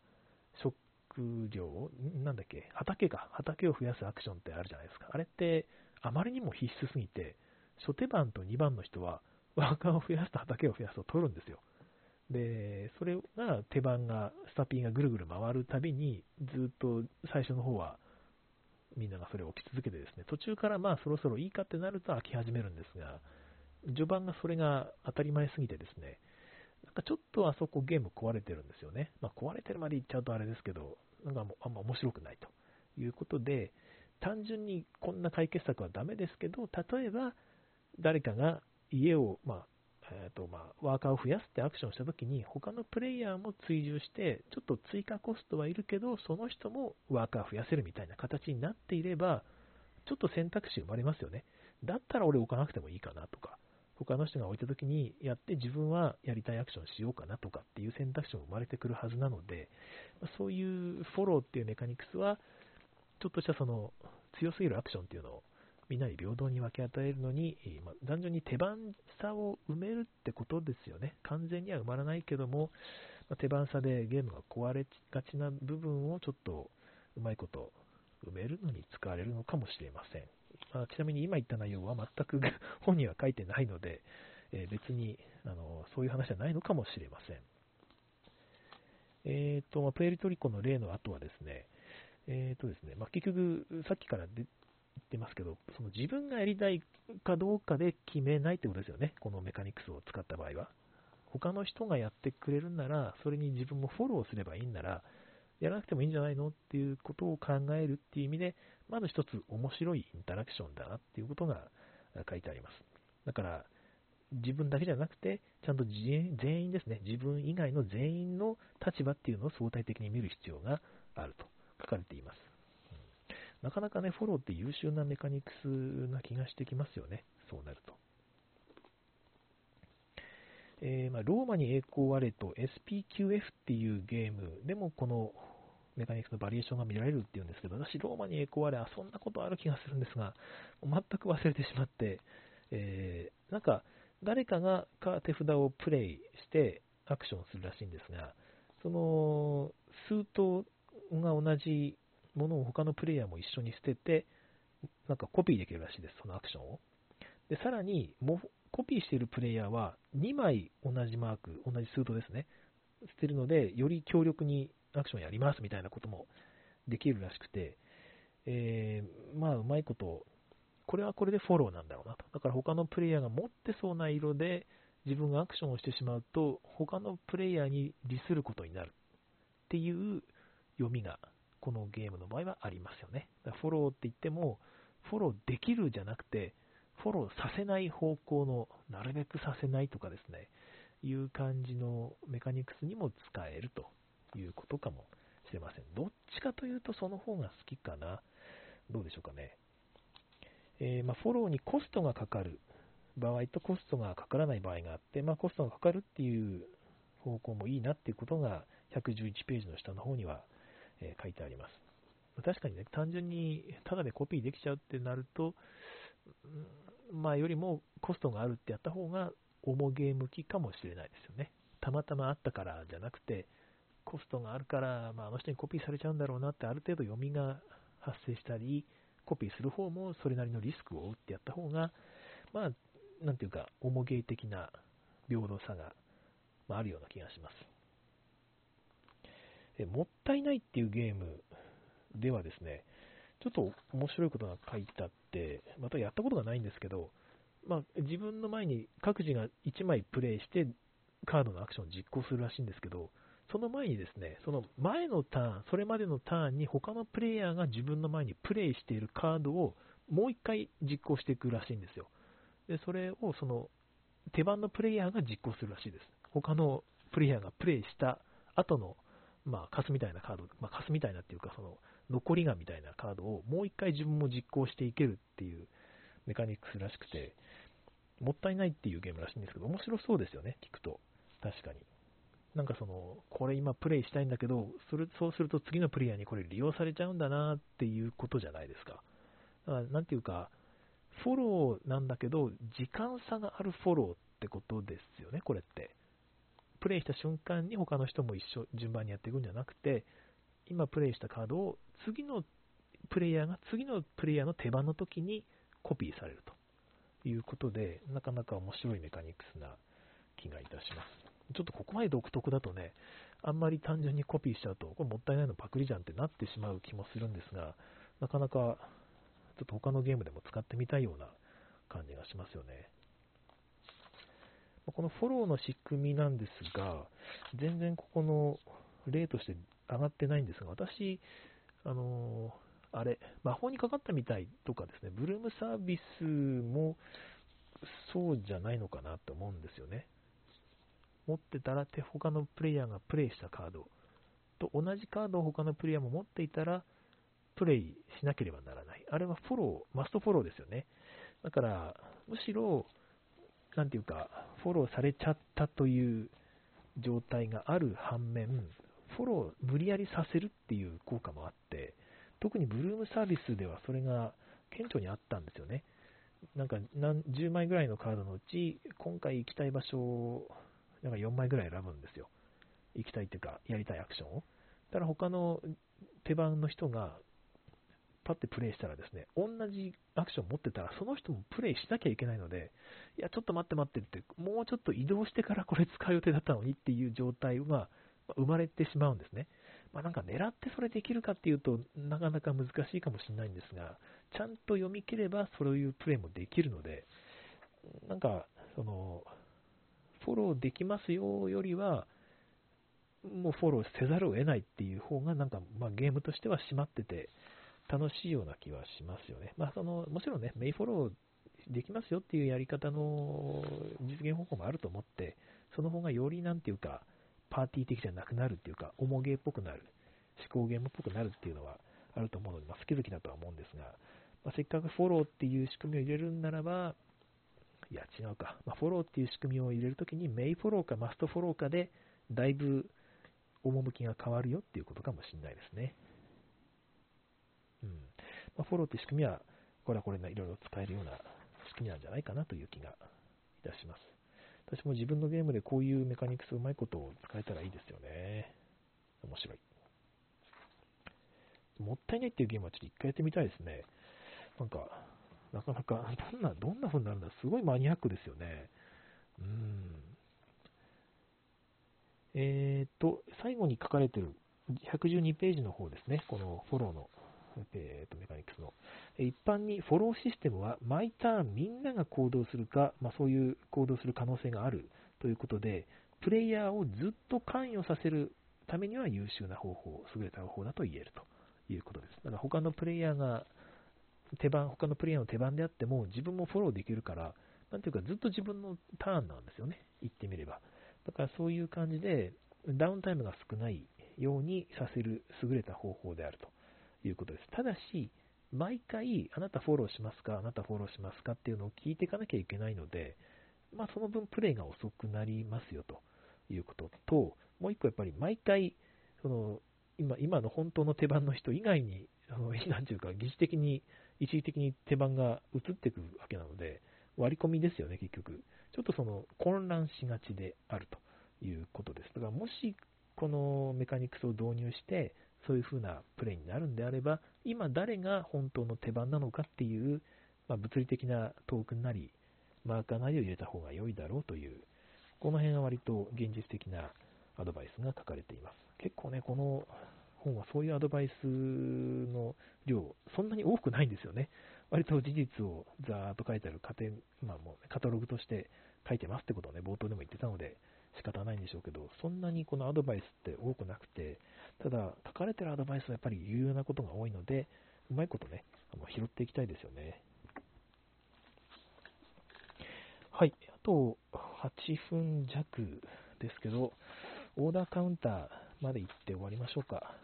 ショッ食料、なんだっけ、畑か、畑を増やすアクションってあるじゃないですか。あれってあまりにも必須すぎて、初手番と2番の人はワーカーを増やすと畑を増やすと取るんですよ。で、それが手番が、スタピンがぐるぐる回るたびに、ずっと最初の方はみんながそれを置き続けてですね、途中からまあそろそろいいかってなると飽き始めるんですが、序盤がそれが当たり前すぎてですね、なんかちょっとあそこゲーム壊れてるんですよね。まあ、壊れてるまで言っちゃうとあれですけど、なんかもうあんま面白くないということで、単純にこんな解決策はダメですけど、例えば誰かが家を、まあえーとまあ、ワーカーを増やすってアクションしたときに、他のプレイヤーも追従して、ちょっと追加コストはいるけど、その人もワーカー増やせるみたいな形になっていれば、ちょっと選択肢生まれますよね。だったら俺置かなくてもいいかなとか、他の人が置いたときにやって自分はやりたいアクションしようかなとかっていう選択肢も生まれてくるはずなので、そういうフォローっていうメカニクスは、ちょっとしたその強すぎるアクションっていうのをみんなに平等に分け与えるのに、まあ、単純に手番差を埋めるってことですよね。完全には埋まらないけども、まあ、手番差でゲームが壊れがちな部分をちょっとうまいこと埋めるのに使われるのかもしれません。あ、ちなみに今言った内容は全く 本には書いてないので、えー、別にあのそういう話じゃないのかもしれません。えーとま、プエルトリコの例の後はですね、えっ、とですね、まあ、結局、さっきから言ってますけど、その自分がやりたいかどうかで決めないってことですよね、このメカニクスを使った場合は。他の人がやってくれるなら、それに自分もフォローすればいいんなら、やらなくてもいいんじゃないのっていうことを考えるっていう意味で、まず一つ面白いインタラクションだなっていうことが書いてあります。だから、自分だけじゃなくて、ちゃんと全員ですね、自分以外の全員の立場っていうのを相対的に見る必要があると書かれています。なかなかね、フォローって優秀なメカニクスな気がしてきますよね、そうなると。えー、まあ、ローマに栄光あれと SPQF っていうゲームでもこのメカニクスのバリエーションが見られるっていうんですけど、私、ローマに栄光あれ遊んだことある気がするんですが、全く忘れてしまって、えー、なんか、誰かが手札をプレイしてアクションするらしいんですが、その数頭が同じものを他のプレイヤーも一緒に捨てて、なんかコピーできるらしいです、そのアクションを。で、さらに、コピーしているプレイヤーは2枚同じマーク、同じスートですね、捨てるので、より強力にアクションやりますみたいなこともできるらしくて、えー、まあ、うまいこと、これはこれでフォローなんだろうなと。だから他のプレイヤーが持ってそうな色で自分がアクションをしてしまうと、他のプレイヤーに利することになるっていう読みが、このゲームの場合はありますよね。フォローって言っても、フォローできるじゃなくて、フォローさせない方向の、なるべくさせないとかですね、いう感じのメカニクスにも使えるということかもしれません。どっちかというとその方が好きかな。どうでしょうかね。えー、まあ、フォローにコストがかかる場合とコストがかからない場合があって、まあ、コストがかかるっていう方向もいいなっていうことが111ページの下の方には、え、書いてあります。確かにね、単純にただでコピーできちゃうってなると、まあ、よりもコストがあるってやった方が重ゲー向きかもしれないですよね。たまたまあったからじゃなくて、コストがあるから、まあ、あの人にコピーされちゃうんだろうなってある程度読みが発生したり、コピーする方もそれなりのリスクを負ってやった方が、まあ、なんていうか、重ゲー的な平等さが、まあ、あるような気がします。えもったいないっていうゲームではですね、ちょっと面白いことが書いてあって、またやったことがないんですけど、まあ、自分の前に各自が1枚プレイしてカードのアクションを実行するらしいんですけど、その前にですね、その前のターン、それまでのターンに他のプレイヤーが自分の前にプレイしているカードをもう一回実行していくらしいんですよ。で、それをその手番のプレイヤーが実行するらしいです。他のプレイヤーがプレイした後の、まあ、カスみたいなカード、まあ、カスみたいなっていうか、その残りがみたいなカードをもう一回自分も実行していけるっていうメカニクスらしくて、もったいないっていうゲームらしいんですけど、面白そうですよね、聞くと。確かに。なんかその、これ今プレイしたいんだけど、それそうすると次のプレイヤーにこれ利用されちゃうんだなっていうことじゃないですか。だからなんていうか、フォローなんだけど、時間差があるフォローってことですよね、これって。プレイした瞬間に他の人も一緒、順番にやっていくんじゃなくて、今プレイしたカードを次のプレイヤーが次のプレイヤーの手番の時にコピーされるということで、なかなか面白いメカニクスな気がいたします。ちょっとここまで独特だとね、あんまり単純にコピーしちゃうと、これもったいないのパクリじゃんってなってしまう気もするんですが、なかなかちょっと他のゲームでも使ってみたいような感じがしますよね。このフォローの仕組みなんですが、全然ここの例として上がってないんですが、私、あのあれ、魔法にかかったみたいとかですね、ブルームサービスもそうじゃないのかなと思うんですよね。持ってたら他のプレイヤーがプレイしたカードと同じカードを他のプレイヤーも持っていたらプレイしなければならない。あれはフォロー、マストフォローですよね。だから、むしろ、なんていうか、フォローされちゃったという状態がある反面、フォロー無理やりさせるっていう効果もあって、特にブルームサービスではそれが顕著にあったんですよね。なんか何10枚ぐらいのカードのうち、今回行きたい場所だか4枚ぐらい選ぶんですよ。行きたいっていうか、やりたいアクションを。ただから他の手番の人がパッてプレイしたらですね、同じアクション持ってたら、その人もプレイしなきゃいけないので、いや、ちょっと待って待ってって、もうちょっと移動してからこれ使う予定だったのにっていう状態が生まれてしまうんですね。まあ、なんか狙ってそれできるかっていうとなかなか難しいかもしれないんですが、ちゃんと読み切ればそういうプレイもできるので、なんか、その、フォローできますよよりは、もうフォローせざるを得ないっていう方が、なんか、まあ、ゲームとしては締まってて、楽しいような気はしますよね。まあ、その、もちろんね、メイフォローできますよっていうやり方の実現方法もあると思って、その方がよりなんていうか、パーティー的じゃなくなるっていうか、重ゲーっぽくなる、思考ゲームっぽくなるっていうのはあると思うので、まあ、好き好きだとは思うんですが、まあ、せっかくフォローっていう仕組みを入れるんならば、いや違うか、まあ、フォローっていう仕組みを入れるときに、メイフォローかマストフォローかで、だいぶ趣が変わるよっていうことかもしれないですね。うんまあ、フォローって仕組みは、これはこれいろいろ使えるような仕組みなんじゃないかなという気がいたします。私も自分のゲームでこういうメカニクスうまいことを使えたらいいですよね。面白い。もったいないっていうゲームはちょっと一回やってみたいですね。なんか、なかなか、どんな、どんな風になるんだすごいマニアックですよね。うん。えっ、と、最後に書かれてる112ページの方ですね。このフォローの、えー、とメカニクスの。一般にフォローシステムは毎ターンみんなが行動するか、まあ、そういう行動する可能性があるということで、プレイヤーをずっと関与させるためには優秀な方法、優れた方法だと言えるということです。だから他のプレイヤーが手番、他のプレイヤーの手番であっても自分もフォローできるから、なんていうかずっと自分のターンなんですよね。言ってみれば。だからそういう感じでダウンタイムが少ないようにさせる優れた方法であるということです。ただし、毎回あなたフォローしますか、あなたフォローしますかっていうのを聞いていかなきゃいけないので、まあ、その分プレイが遅くなりますよということと、もう一個やっぱり毎回、その今今の本当の手番の人以外に、あの なんていうか、疑似的に一時的に手番が移ってくるわけなので、割り込みですよね、結局。ちょっとその混乱しがちであるということです。だからもしこのメカニクスを導入して、そういう風なプレイになるんであれば、今誰が本当の手番なのかっていう、まあ、物理的なトークンなり、マーカーなりを入れた方が良いだろうという、この辺は割と現実的なアドバイスが書かれています。結構ね、この本はそういうアドバイスの量、そんなに多くないんですよね。割と事実をざーっと書いてある家庭、まあもう、ね、カタログとして書いてますってことをね、冒頭でも言ってたので仕方ないんでしょうけど、そんなにこのアドバイスって多くなくて、ただ書かれてるアドバイスはやっぱり有用なことが多いので、うまいことね、あの拾っていきたいですよね。はい、あと8分弱ですけど、オーダーカウンターまで行って終わりましょうか。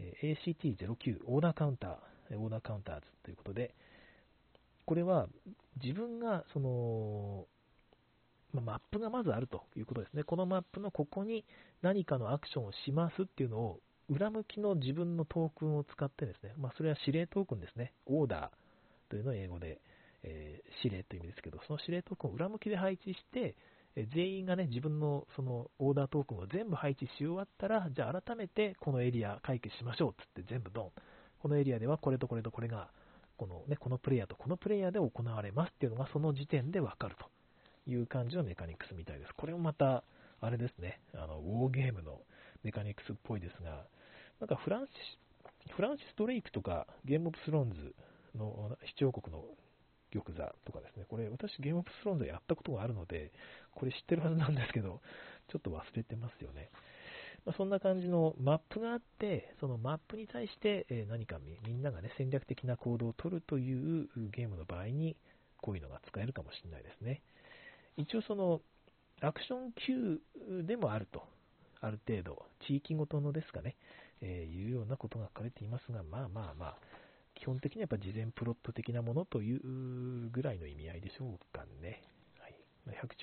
え ACT09 オーダーカウンター、オーダーカウンターズということで、これは自分がその、まマップがまずあるということですね。このマップのここに何かのアクションをしますっていうのを裏向きの自分のトークンを使ってですね、まあ、それは指令トークンですね。オーダーというのを英語で、えー、指令という意味ですけど、その指令トークンを裏向きで配置して、え全員がね、自分のそのオーダートークンを全部配置し終わったら、じゃあ改めてこのエリア解決しましょうっつって全部ドン。このエリアではこれとこれとこれが、このね、このプレイヤーとこのプレイヤーで行われますっていうのがその時点でわかるという感じのメカニクスみたいです。これもまた、あれですね、あの、ウォーゲームのメカニクスっぽいですが、なんかフランシス、フランシス・ドレイクとかゲームオブスローンズの視聴国の玉座とかですね、これ私ゲームオブスローンズやったことがあるので、これ知ってるはずなんですけど、ちょっと忘れてますよね。まあ、そんな感じのマップがあって、そのマップに対して何かみんながね、戦略的な行動を取るというゲームの場合に、こういうのが使えるかもしれないですね。一応その、アクション Q でもあると、ある程度、地域ごとのですかね、えー、いうようなことが書かれていますが、まあまあまあ、基本的にはやっぱ事前プロット的なものというぐらいの意味合いでしょうかね。はい、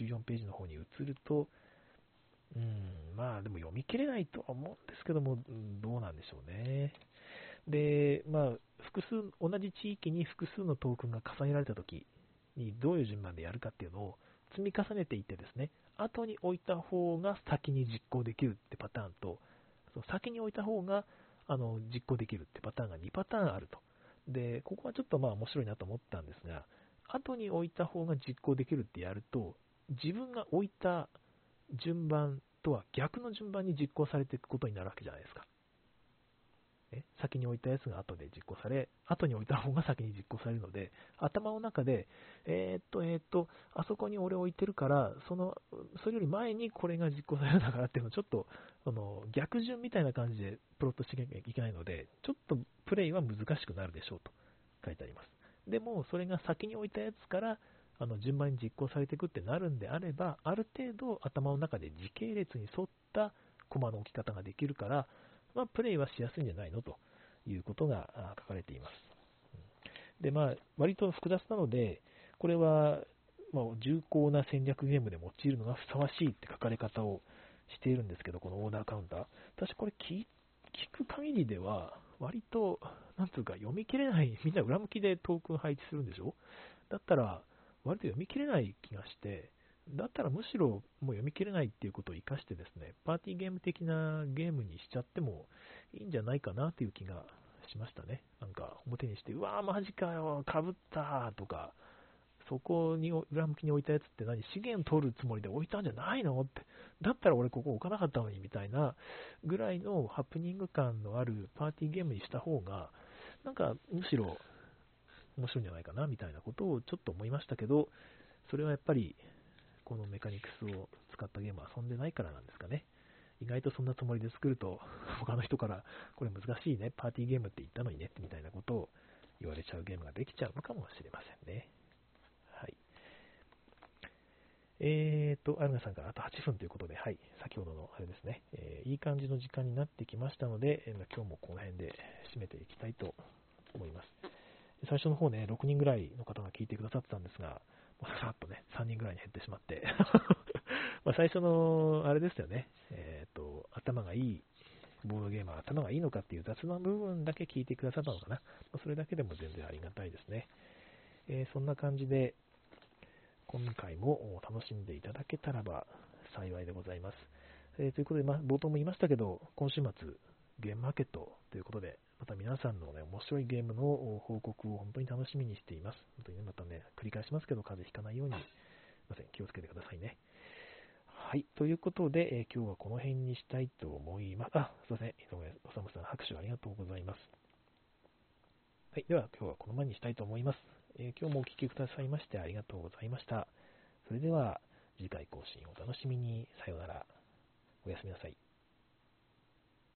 114ページの方に移ると、うん、まあでも読み切れないとは思うんですけども、どうなんでしょうね。で、まあ、複数、同じ地域に複数のトークンが重ねられたときにどういう順番でやるかっていうのを積み重ねていってですね、後に置いた方が先に実行できるってパターンと、その先に置いた方があの実行できるってパターンが2パターンあると。で、ここはちょっとまあ面白いなと思ったんですが、後に置いた方が実行できるってやると、自分が置いた順番とは逆の順番に実行されていくことになるわけじゃないですか。ね、先に置いたやつが後で実行され、後に置いた方が先に実行されるので、頭の中で、えー、っと、えー、っと、あそこに俺置いてるから、その、それより前にこれが実行されるんだからっていうのをちょっと、あの、逆順みたいな感じでプロットしなきゃいけないので、ちょっとプレイは難しくなるでしょうと書いてあります。でも、それが先に置いたやつから、あの順番に実行されていくってなるんであれば、ある程度頭の中で時系列に沿ったコマの置き方ができるから、まあ、プレイはしやすいんじゃないのということが書かれています。で、まあ、割と複雑なので、これは、まあ、重厚な戦略ゲームで用いるのがふさわしいって書かれ方をしているんですけど、このオーダーカウンター。私これ聞く限りでは、割と、なんつうか読み切れない、みんな裏向きでトークン配置するんでしょ？だったら、割と読み切れない気がして、だったらむしろもう読み切れないっていうことを活かしてですね、パーティーゲーム的なゲームにしちゃってもいいんじゃないかなっていう気がしましたね。なんか表にして、うわーマジかよ、かぶったとか、そこに裏向きに置いたやつって何資源取るつもりで置いたんじゃないのって、だったら俺ここ置かなかったのにみたいなぐらいのハプニング感のあるパーティーゲームにした方が、なんかむしろ面白いんじゃないかなみたいなことをちょっと思いましたけど、それはやっぱりこのメカニクスを使ったゲームを遊んでないからなんですかね。意外とそんなつもりで作ると、他の人から、これ難しいね、パーティーゲームって言ったのにね、みたいなことを言われちゃうゲームができちゃうのかもしれませんね。はい。えーと、アルナさんからあと8分ということで、はい、先ほどのあれですね、えー、いい感じの時間になってきましたので、えー、今日もこの辺で締めていきたいと思います。最初の方ね、6人ぐらいの方が聞いてくださってたんですが、さっとね、3人ぐらいに減ってしまって ま最初の、あれですよね、えっ、ー、と、頭がいい、ボードゲーマー頭がいいのかっていう雑な部分だけ聞いてくださったのかな。まそれだけでも全然ありがたいですね。えー、そんな感じで、今回も楽しんでいただけたらば幸いでございます。えー、ということで、まあ冒頭も言いましたけど、今週末、ゲームマーケットということで、また皆さんのね、面白いゲームの報告を本当に楽しみにしています。本当にね、またね、繰り返しますけど、風邪ひかないように、すいません、気をつけてくださいね。はい、ということで、えー、今日はこの辺にしたいと思います。あ、すいません、井上おさむさん、拍手ありがとうございます。はい、では今日はこのままにしたいと思います。えー、今日もお聴きくださいましてありがとうございました。それでは次回更新お楽しみに。さようなら。おやすみなさい。